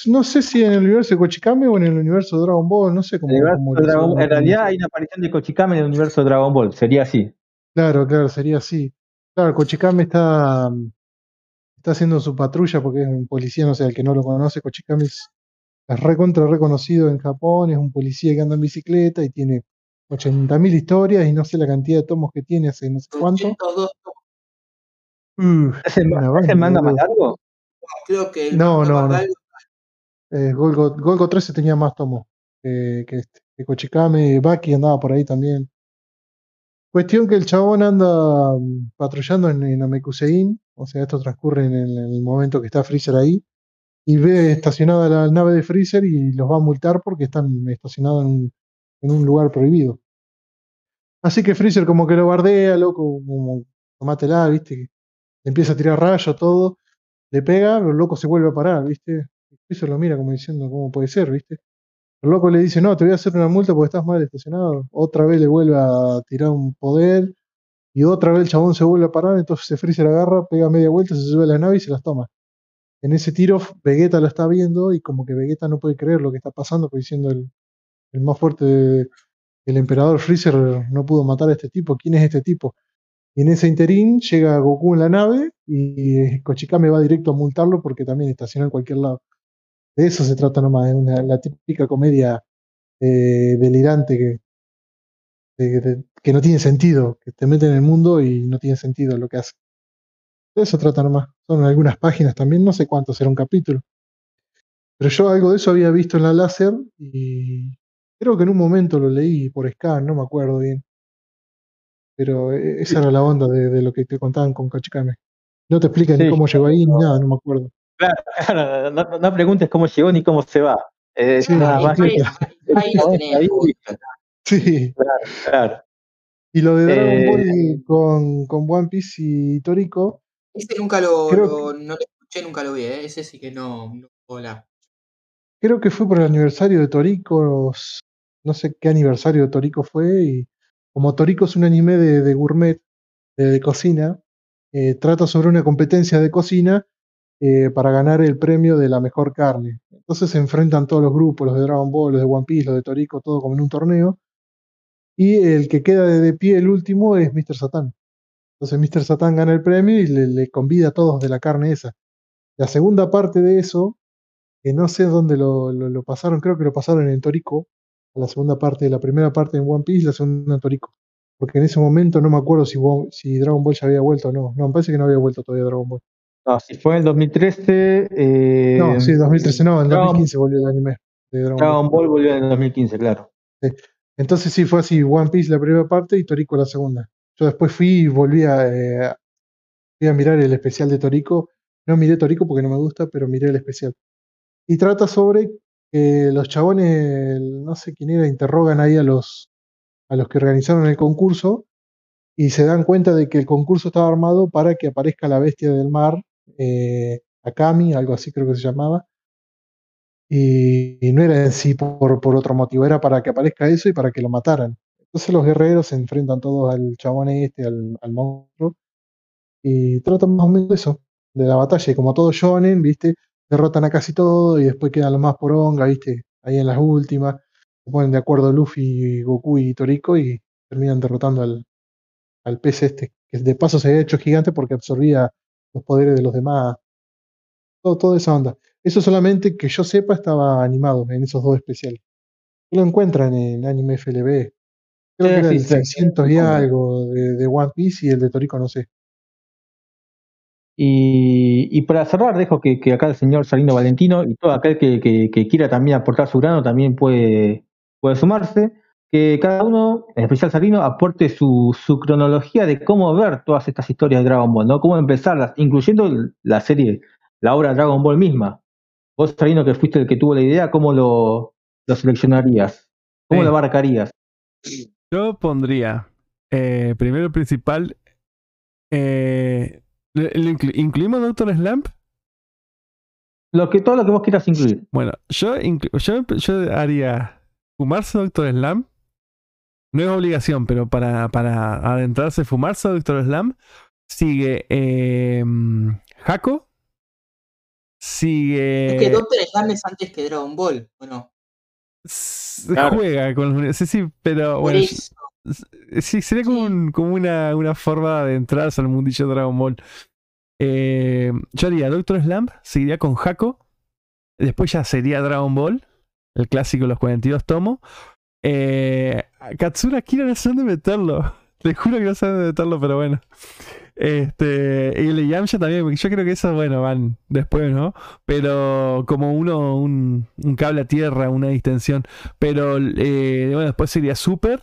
no sé si en el universo de Kochikame o en el universo de Dragon Ball, no sé cómo. en realidad hay una aparición de Kochikame en el universo de Dragon Ball, sería así. Claro, claro, sería así. Claro, Cochicame está, está haciendo su patrulla porque es un policía, no sé, el que no lo conoce, Cochicame es, recontra reconocido en Japón, es un policía que anda en bicicleta y tiene 80.000 historias y no sé la cantidad de tomos que tiene hace no sé cuánto. ¿Es, el, manga más largo? Creo que no, no, no. Eh, Golgo, 13 tenía más tomos que, este. Que Kochikame, Baki andaba por ahí también. Cuestión que el chabón anda mm, patrullando en, en Amekusein, o sea, esto transcurre en el, momento que está Freezer ahí, y ve estacionada la nave de Freezer y los va a multar porque están estacionados en, un lugar prohibido. Así que Freezer como que lo bardea, loco, como tomátela, viste, empieza a tirar rayos, todo, le pega, loco se vuelve a parar, viste. Freezer lo mira como diciendo, ¿cómo puede ser, viste? El loco le dice, no, te voy a hacer una multa porque estás mal estacionado. Otra vez le vuelve a tirar un poder. Y otra vez el chabón se vuelve a parar, entonces Freezer agarra, pega media vuelta, se sube a la nave y se las toma. En ese tiro, Vegeta lo está viendo y como que Vegeta no puede creer lo que está pasando, pues diciendo el, el más fuerte, el emperador Freezer no pudo matar a este tipo. ¿Quién es este tipo? Y en ese interín llega Goku en la nave y Kochikame va directo a multarlo porque también estaciona en cualquier lado. De eso se trata nomás, es una, la típica comedia eh, delirante que, que no tiene sentido, que te mete en el mundo y no tiene sentido lo que hace. De eso trata nomás. Son algunas páginas también, no sé cuánto será un capítulo. Pero yo algo de eso había visto en la láser y creo que en un momento lo leí por scan, no me acuerdo bien. Pero e, esa era la onda de, lo que te contaban con Kachikame. No te explican ni cómo llegó ahí ni nada, no me acuerdo. Claro, *laughs* claro no, preguntes cómo llegó ni cómo se va. sí, nada más. *laughs* *laughs* Ahí, lo tenés. Sí. Claro, claro. Y lo de Dragon Ball eh, con, con One Piece y Toriko. Ese nunca lo, no lo escuché, nunca lo vi, ¿eh? ese sí que no, no hola. Creo que fue por el aniversario de Toriko, no sé qué aniversario de Toriko fue, y como Toriko es un anime de, gourmet, de, cocina, eh, trata sobre una competencia de cocina eh, para ganar el premio de la mejor carne. Entonces se enfrentan todos los grupos, los de Dragon Ball, los de One Piece, los de Toriko, todo como en un torneo. Y el que queda de, pie, el último, es Mr. Satan. Entonces Mr. Satan gana el premio y le, convida a todos de la carne esa. La segunda parte de eso, que no sé dónde lo, lo, pasaron, creo que lo pasaron en Toriko, la segunda parte, la primera parte en One Piece, la segunda en Toriko. Porque en ese momento no me acuerdo si, si Dragon Ball ya había vuelto o no. No, me parece que no había vuelto todavía Dragon Ball. No, si fue en el 2013. Eh, No, sí, 2013 no, en Dragon- 2015 volvió el anime de Dragon Ball. Dragon Ball volvió en el 2015, claro. Entonces sí fue así, One Piece la primera parte y Toriko la segunda. Yo después fui y volví a, eh, fui a mirar el especial de Toriko. No miré Toriko porque no me gusta, pero miré el especial. Y trata sobre que los chabones, no sé quién era, interrogan ahí a los, a los que organizaron el concurso y se dan cuenta de que el concurso estaba armado para que aparezca la bestia del mar, eh, Akami, algo así creo que se llamaba. Y, no era en sí por, por otro motivo, era para que aparezca eso y para que lo mataran. Entonces los guerreros se enfrentan todos al chabón este, al, monstruo, y tratan más o menos eso, de la batalla. Y como todo shonen, ¿viste? Derrotan a casi todo y después quedan los más poronga, ¿viste? Ahí en las últimas. Se ponen de acuerdo Luffy, Goku y Toriko y terminan derrotando al, al pez este, que de paso se había hecho gigante porque absorbía los poderes de los demás. Todo, toda esa onda. Eso solamente que yo sepa estaba animado en esos dos especiales. Lo encuentran en Anime FLB. Creo Sí, que era el sí. 600 y algo de, de One Piece y el de Toriko no sé. Y, y para cerrar, dejo que, que acá el señor Salino Valentino y todo aquel que, que- que quiera también aportar su grano también puede, puede sumarse. Que cada uno, en especial Salino, aporte su, su cronología de cómo ver todas estas historias de Dragon Ball, ¿no? Cómo empezarlas, incluyendo la serie, la obra Dragon Ball misma. Vos, Salino, que fuiste el que tuvo la idea, ¿cómo lo, lo seleccionarías? ¿Cómo Sí. lo abarcarías? Yo pondría, eh, primero el principal, eh, ¿le- le inclu- ¿incluimos Doctor Slump? Lo que, todo lo que vos quieras incluir. Bueno, yo, inclu- yo, yo haría fumarse Doctor Slam. No es obligación, pero para, para adentrarse, fumarse Doctor Slam. Sigue eh, Jaco. Sigue. Es que Doctor Slump es antes que Dragon Ball, ¿o no? s- Claro. Juega con los. Sí, sí, pero Por bueno. eso. Sí, sería como, Sí. un- como una, una forma de entrarse al mundillo de Dragon Ball. Eh, yo haría Doctor Slump, seguiría con Jaco. Después ya sería Dragon Ball, el clásico de los 42 tomos. Eh, Katsura Kira no sé dónde meterlo. *laughs* Te juro que no sé dónde meterlo, pero bueno. Este, y el Yamcha también, yo creo que esos, bueno, van después, ¿no? Pero como uno, un, un cable a tierra, una distensión. Pero eh, bueno, después sería Super.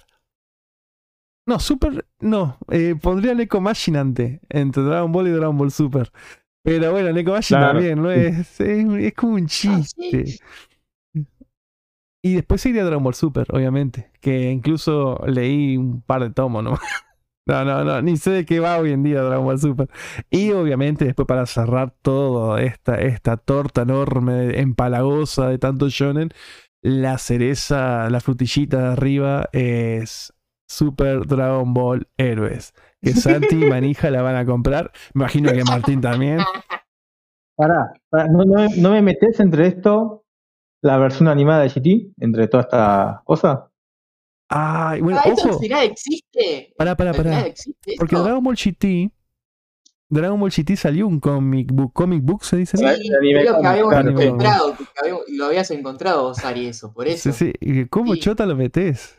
No, Super, no. Eh, pondría Neko Machine antes, entre Dragon Ball y Dragon Ball Super. Pero bueno, Neko Machine Claro, también, ¿no? Es, *laughs* es, es como un Ah, chiste. Y después seguiría Dragon Ball Super, obviamente. Que incluso leí un par de tomos, ¿no? *laughs* No, no, no, ni sé de qué va hoy en día Dragon Ball Super. Y obviamente después para cerrar toda esta, esta torta enorme, empalagosa de tanto shonen, la cereza, la frutillita de arriba es Super Dragon Ball Héroes. Que Santi y *laughs* Manija la van a comprar. Me imagino que Martín también. Pará, pará, no, no, no me metes entre esto, la versión animada de GT, entre toda esta cosa. Ay, bueno, Ah, ¿esto al ojo. existe? Pará, pará, ¿Al final pará. existe Porque? Dragon Ball GT. Dragon Ball GT salió un comic book. Comic book se dice. Sí, que habíamos encontrado, que habíamos- lo habías encontrado vos, Ari, eso, por eso. Sí, sí. ¿Y ¿Cómo Sí. chota lo metes?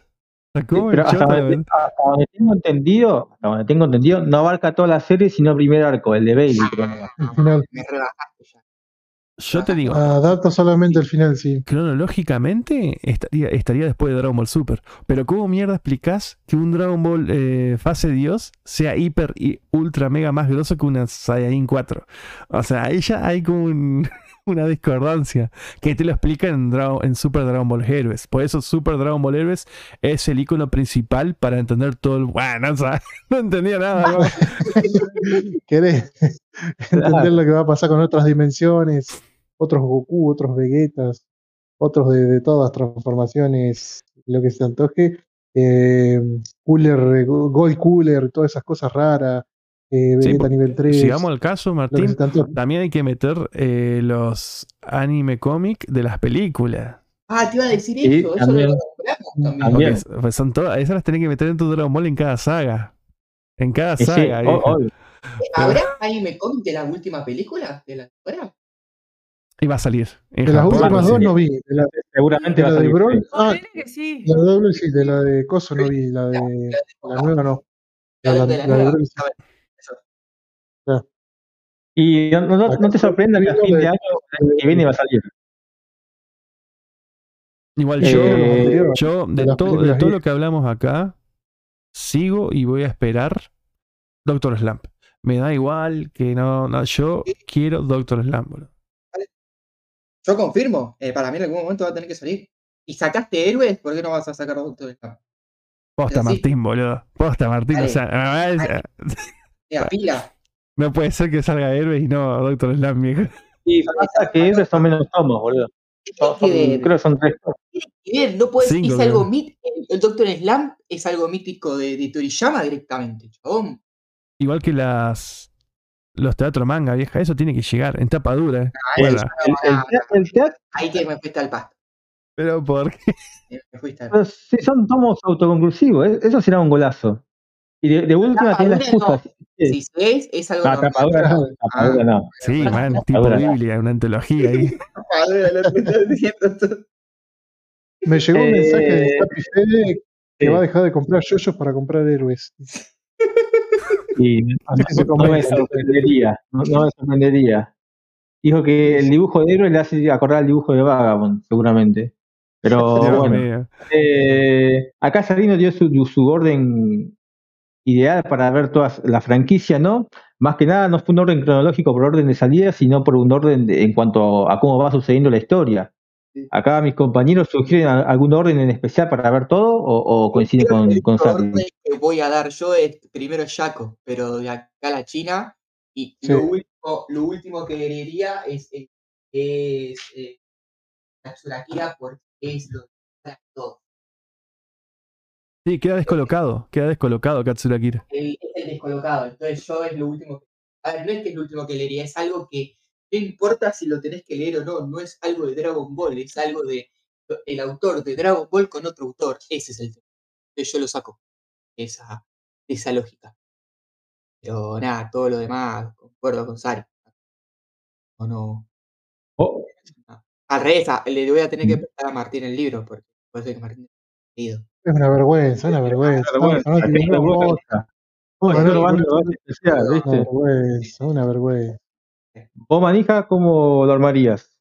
¿Cómo pero hasta donde, metes? hasta donde tengo entendido, hasta donde tengo entendido, no abarca toda la serie, sino el primer arco, el de Bailey, creo. El *laughs* final. Me rebajaste ya. Yo te digo, Adapta solamente el final, sí. cronológicamente estaría, estaría después de Dragon Ball Super. Pero ¿cómo mierda explicás que un Dragon Ball eh, fase Dios sea hiper y ultra mega más grosso que una Saiyajin 4? O sea, ahí ya hay como un- *laughs* una discordancia que te lo explica en, Dra- en Super Dragon Ball Heroes. Por eso Super Dragon Ball Heroes es el icono principal para entender todo el... Bueno, o sea, *laughs* no entendía nada. ¿no? *laughs* ¿Querés entender lo que va a pasar con otras dimensiones? Otros Goku, otros Vegetas, otros de, de todas transformaciones, lo que se antoje. Eh, cooler, Gold Cooler, todas esas cosas raras. Eh, Sí, nivel 3. Si vamos al caso, lo Martín, también hay que meter eh, los anime cómic de las películas. Ah, te iba a decir Sí, eso, eso también. lo nombramos también. También. Porque es- pues son todas, esas las tenés que meter en tu Dragon Ball en cada saga. En cada sí, saga. o- viejo. obvio. ¿Habrá anime cómic de la última película? ¿De la temporada? Y va a salir. En De las últimas sí. dos no vi. De la, Seguramente de va a la de salir. Sí. Ah, diré que sí. la de doble sí, de la de Coso no vi. La de la nueva no. La, La- de la la de nueva. Broly sí. A ver, eso. Y no, no- no te sorprenda que a fin de año el que viene va a salir. Igual Eh, yo, anteriores, yo de de, de todo lo que hablamos acá, sigo y voy a esperar Doctor Slump. Me da igual que no, no yo quiero Doctor Slump, boludo. Yo confirmo, eh, para mí en algún momento va a tener que salir. ¿Y sacaste héroes? ¿Por qué no vas a sacar Doctor Slump? Posta. Martín, boludo. Posta Martín. O Dale. sea, Dale. Mira, pila. No puede ser que salga héroe y no Doctor Slump, viejo. Y pasa que esos son menos tomos, boludo. Son- creo que son tres. ver, no puedes, Cinco, es algo mítico. El Doctor Slump es algo mítico de, de Toriyama directamente, chabón. Igual que las los teatros manga, vieja. Eso tiene que llegar en tapa dura. eh. Bueno, eso El, no, el no, te- el teatro, Ahí que me fuiste al pasto. pero ¿por qué? Me fuiste al pero si son tomos autoconclusivos, eh, eso será un golazo. Y de, de última tenés la excusa. Si es algo No, normal. tapadura no, tapadura no. Sí, man, tipo. Biblia, una antología ahí. *laughs* Tapadura, lo que estás diciendo tú. Me llegó un mensaje de Eh, Capi Fede que va a dejar de comprar yoyos para comprar héroes. Y no me sorprendería, no, me sorprendería. Dijo que el dibujo de héroe le hace acordar al dibujo de Vagabond, seguramente. Pero *laughs* Dios bueno, eh, acá Sarino dio su, su orden ideal para ver toda la franquicia, ¿no? Más que nada no fue un orden cronológico por orden de salida, sino por un orden de- en cuanto a cómo va sucediendo la historia. Sí. Acá mis compañeros sugieren algún orden en especial para ver todo o, o coinciden con, el con orden que voy a dar yo es primero Yaco, pero de acá a la China. Y Sí. lo, último, lo último que diría es, es, es eh, Katsurakira porque es lo que todo. Sí, queda descolocado. Queda descolocado Katsurakira. El, es el descolocado. Entonces yo es lo último que. A ver, no es que es lo último que leería, es algo que no importa si lo tenés que leer o no, no es algo de Dragon Ball, es algo de el autor de Dragon Ball con otro autor. Ese es el tema. Entonces yo lo saco. Esa, esa lógica. Pero nada, todo lo demás, concuerdo con Sari. O no. Oh, Al revés, a- le voy a tener que prestar a Martín el libro, porque puede ser que Martín. Es una vergüenza, una vergüenza. una vergüenza. Vos, manija, ¿cómo lo armarías?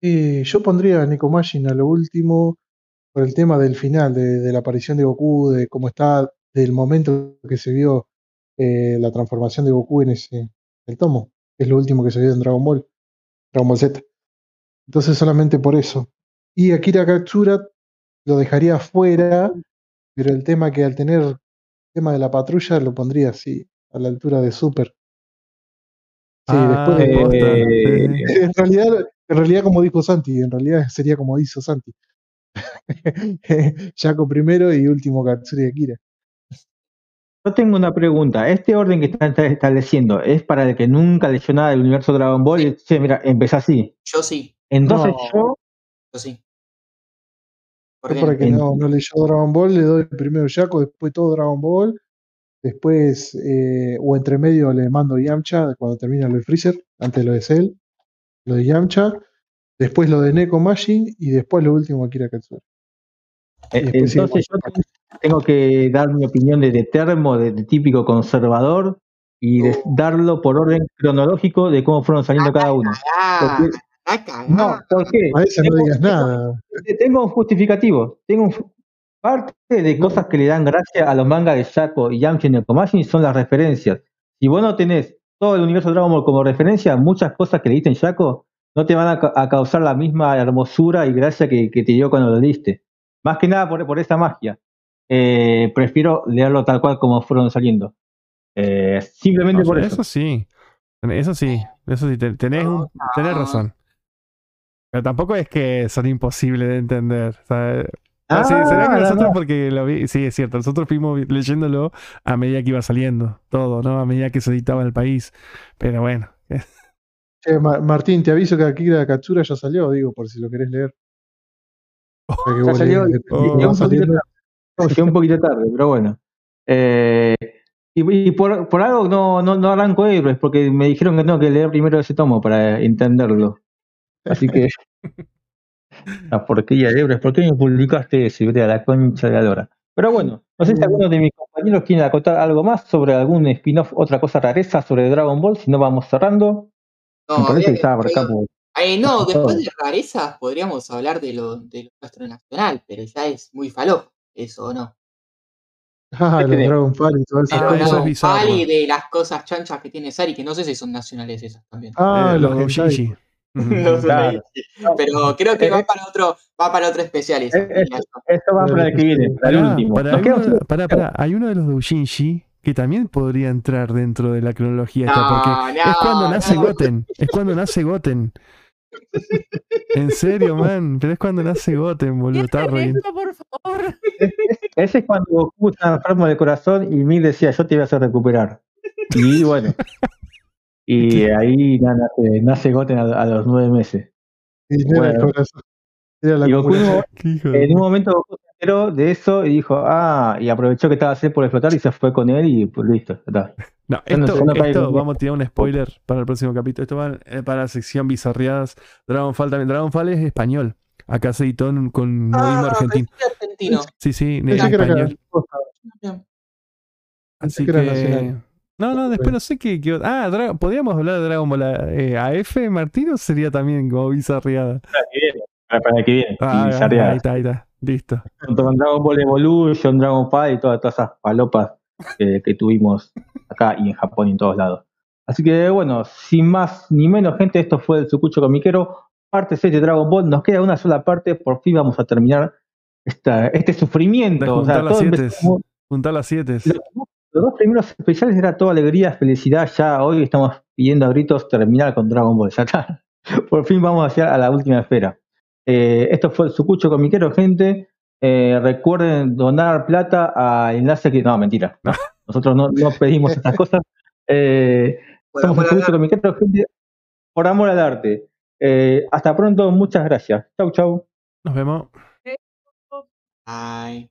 Y yo pondría a Nekomajin a lo último por el tema del final, de, de la aparición de Goku, de cómo está, del momento que se vio eh, la transformación de Goku en ese el tomo, que es lo último que se vio en Dragon Ball, Dragon Ball Z. Entonces solamente por eso. Y Akira Katsura lo dejaría afuera, pero el tema que al tener el tema de la patrulla lo pondría así, a la altura de Super. Sí, Ah, después de Eh, sí, sí. *laughs* en realidad, en realidad, como dijo Santi, en realidad sería como hizo Santi. *laughs* Jaco primero y último Katsuri Akira. Yo tengo una pregunta. ¿Este orden que están está estableciendo es para el que nunca leyó nada del universo Dragon Ball? Y dice, mira, empezá así. Yo sí, Entonces No. yo, yo sí. ¿Por Yo qué para que no, no leyó Dragon Ball, le doy primero Jaco, después todo Dragon Ball, después, eh, o entre medio le mando Yamcha cuando termina lo de Freezer, antes lo de Cell, lo de Yamcha, después lo de Neko Majin y después lo último Akira Katsura. eh, entonces yo tengo que dar mi opinión de, de termo, de, de típico conservador, y de- Oh. darlo por orden cronológico de cómo fueron saliendo cada uno. Ah, Porque- ah, cagá. no, ¿por qué? A ese no Tengo- digas nada. Tengo un justificativo. Tengo un parte de cosas que le dan gracia a los mangas de Shaco y Yamcha y Nekomajin son las referencias. Si vos no tenés todo el universo de Dragon Ball como referencia, muchas cosas que leíste en Shaco no te van a, ca- a causar la misma hermosura y gracia que, que te dio cuando lo leíste. Más que nada por, por esa magia. Eh, prefiero leerlo tal cual como fueron saliendo. Eh, simplemente No, por eso eso. sí. Eso sí. Eso sí. te- Tenés, un- tenés razón. Pero tampoco es que son imposibles de entender. ¿sabes? Ah, sí, será que no, nosotros no. porque lo vi, sí, es cierto, nosotros fuimos leyéndolo a medida que iba saliendo, todo, ¿no? A medida que se editaba en el país. Pero bueno, *laughs* Martín, te aviso que Akira Katsura ya salió, digo, por si lo querés leer. *laughs* Ya salió, Oh. llegó un poquito tarde. No, llegó un poquito tarde, pero bueno. Eh, y y por, por algo no, no, no arranco héroes, porque me dijeron que tengo que leer primero ese tomo para entenderlo. Así que. *laughs* La porquería de héroes, ¿por qué me publicaste eso? Y a la concha de la lora. Pero bueno, no sé si Mm. alguno de mis compañeros quiere acotar algo más sobre algún spin-off, otra cosa rareza sobre Dragon Ball, si no vamos cerrando. No, Me parece que habría estaba por que- acá. Eh, no, todo. después de rarezas podríamos hablar de lo, de lo nuestro nacional, pero ya es muy falopa, eso o no. *laughs* Ah, ¿Qué los? Dragon Ball y todo eso. Ah, Pero eso es Dragon bizarro. Ball y de las cosas chanchas que tiene Sari, que no sé si son nacionales esas también. Ah, Eh, los los hentai. No sé, Claro. Pero creo que Eh, va eh. para otro, va para otro especial eso. Eh. Esto va para el que viene, para el último. pará, Nos hay, uno, hay uno de los doujinshi que también podría entrar dentro de la cronología esta, porque No, es cuando nace no. Goten. Es cuando nace Goten. *laughs* En serio, man. Pero es cuando nace Goten, boludo. Está esto, por favor. Ese es cuando Goku estaba enfermo del corazón y Mil decía, yo te voy a hacer recuperar. Y bueno. *laughs* Y ahí na- nace, nace Goten a, a los nueve meses. Y no era el Bueno. corazón. Era la Y Goku copulación. *laughs* Qué hijo de En un momento Goku se enteró de eso y dijo, ah, y aprovechó que estaba C por explotar y se fue con él y pues listo, está. No, esto, no esto vamos a tirar un spoiler para el próximo capítulo. Esto va eh, para la sección bizarreadas. Dragonfall también. Dragonfall es español. Acá se editó con modismo Ah, argentino. argentino. Sí, sí, en español. Así que era que. nacional. No, no, después no sé qué. qué- ah, Dra- ¿podríamos hablar de Dragon Ball eh, AF, Martín, o sería también como bizarreada? Para, para que viene. Ah, y ah, bizarreadas. ahí está, ahí está. Listo. Con Dragon Ball Evolution, Dragon Ball y todas, todas esas palopas que, que tuvimos acá y en Japón y en todos lados. Así que bueno, sin más ni menos, gente, esto fue el Sucucho Comiquero, parte 6 de Dragon Ball. Nos queda una sola parte, por fin vamos a terminar esta, este De sufrimiento. O sea, juntar las siete. Juntar las siete. los, los dos primeros especiales era toda alegría, felicidad. Ya hoy estamos pidiendo a gritos terminar con Dragon Ball. *laughs* Ya está. Por fin vamos hacia a la última esfera. Eh, esto fue el Sucucho Comiquero, gente. Eh, recuerden donar plata al enlace que. No, mentira. *laughs* no. Nosotros no, no pedimos estas cosas. Eh, *laughs* Bueno, somos el bueno, Sucucho Comiquero, gente. Por amor al arte. Eh, hasta pronto, muchas gracias. Chau, chau. Nos vemos. Ay.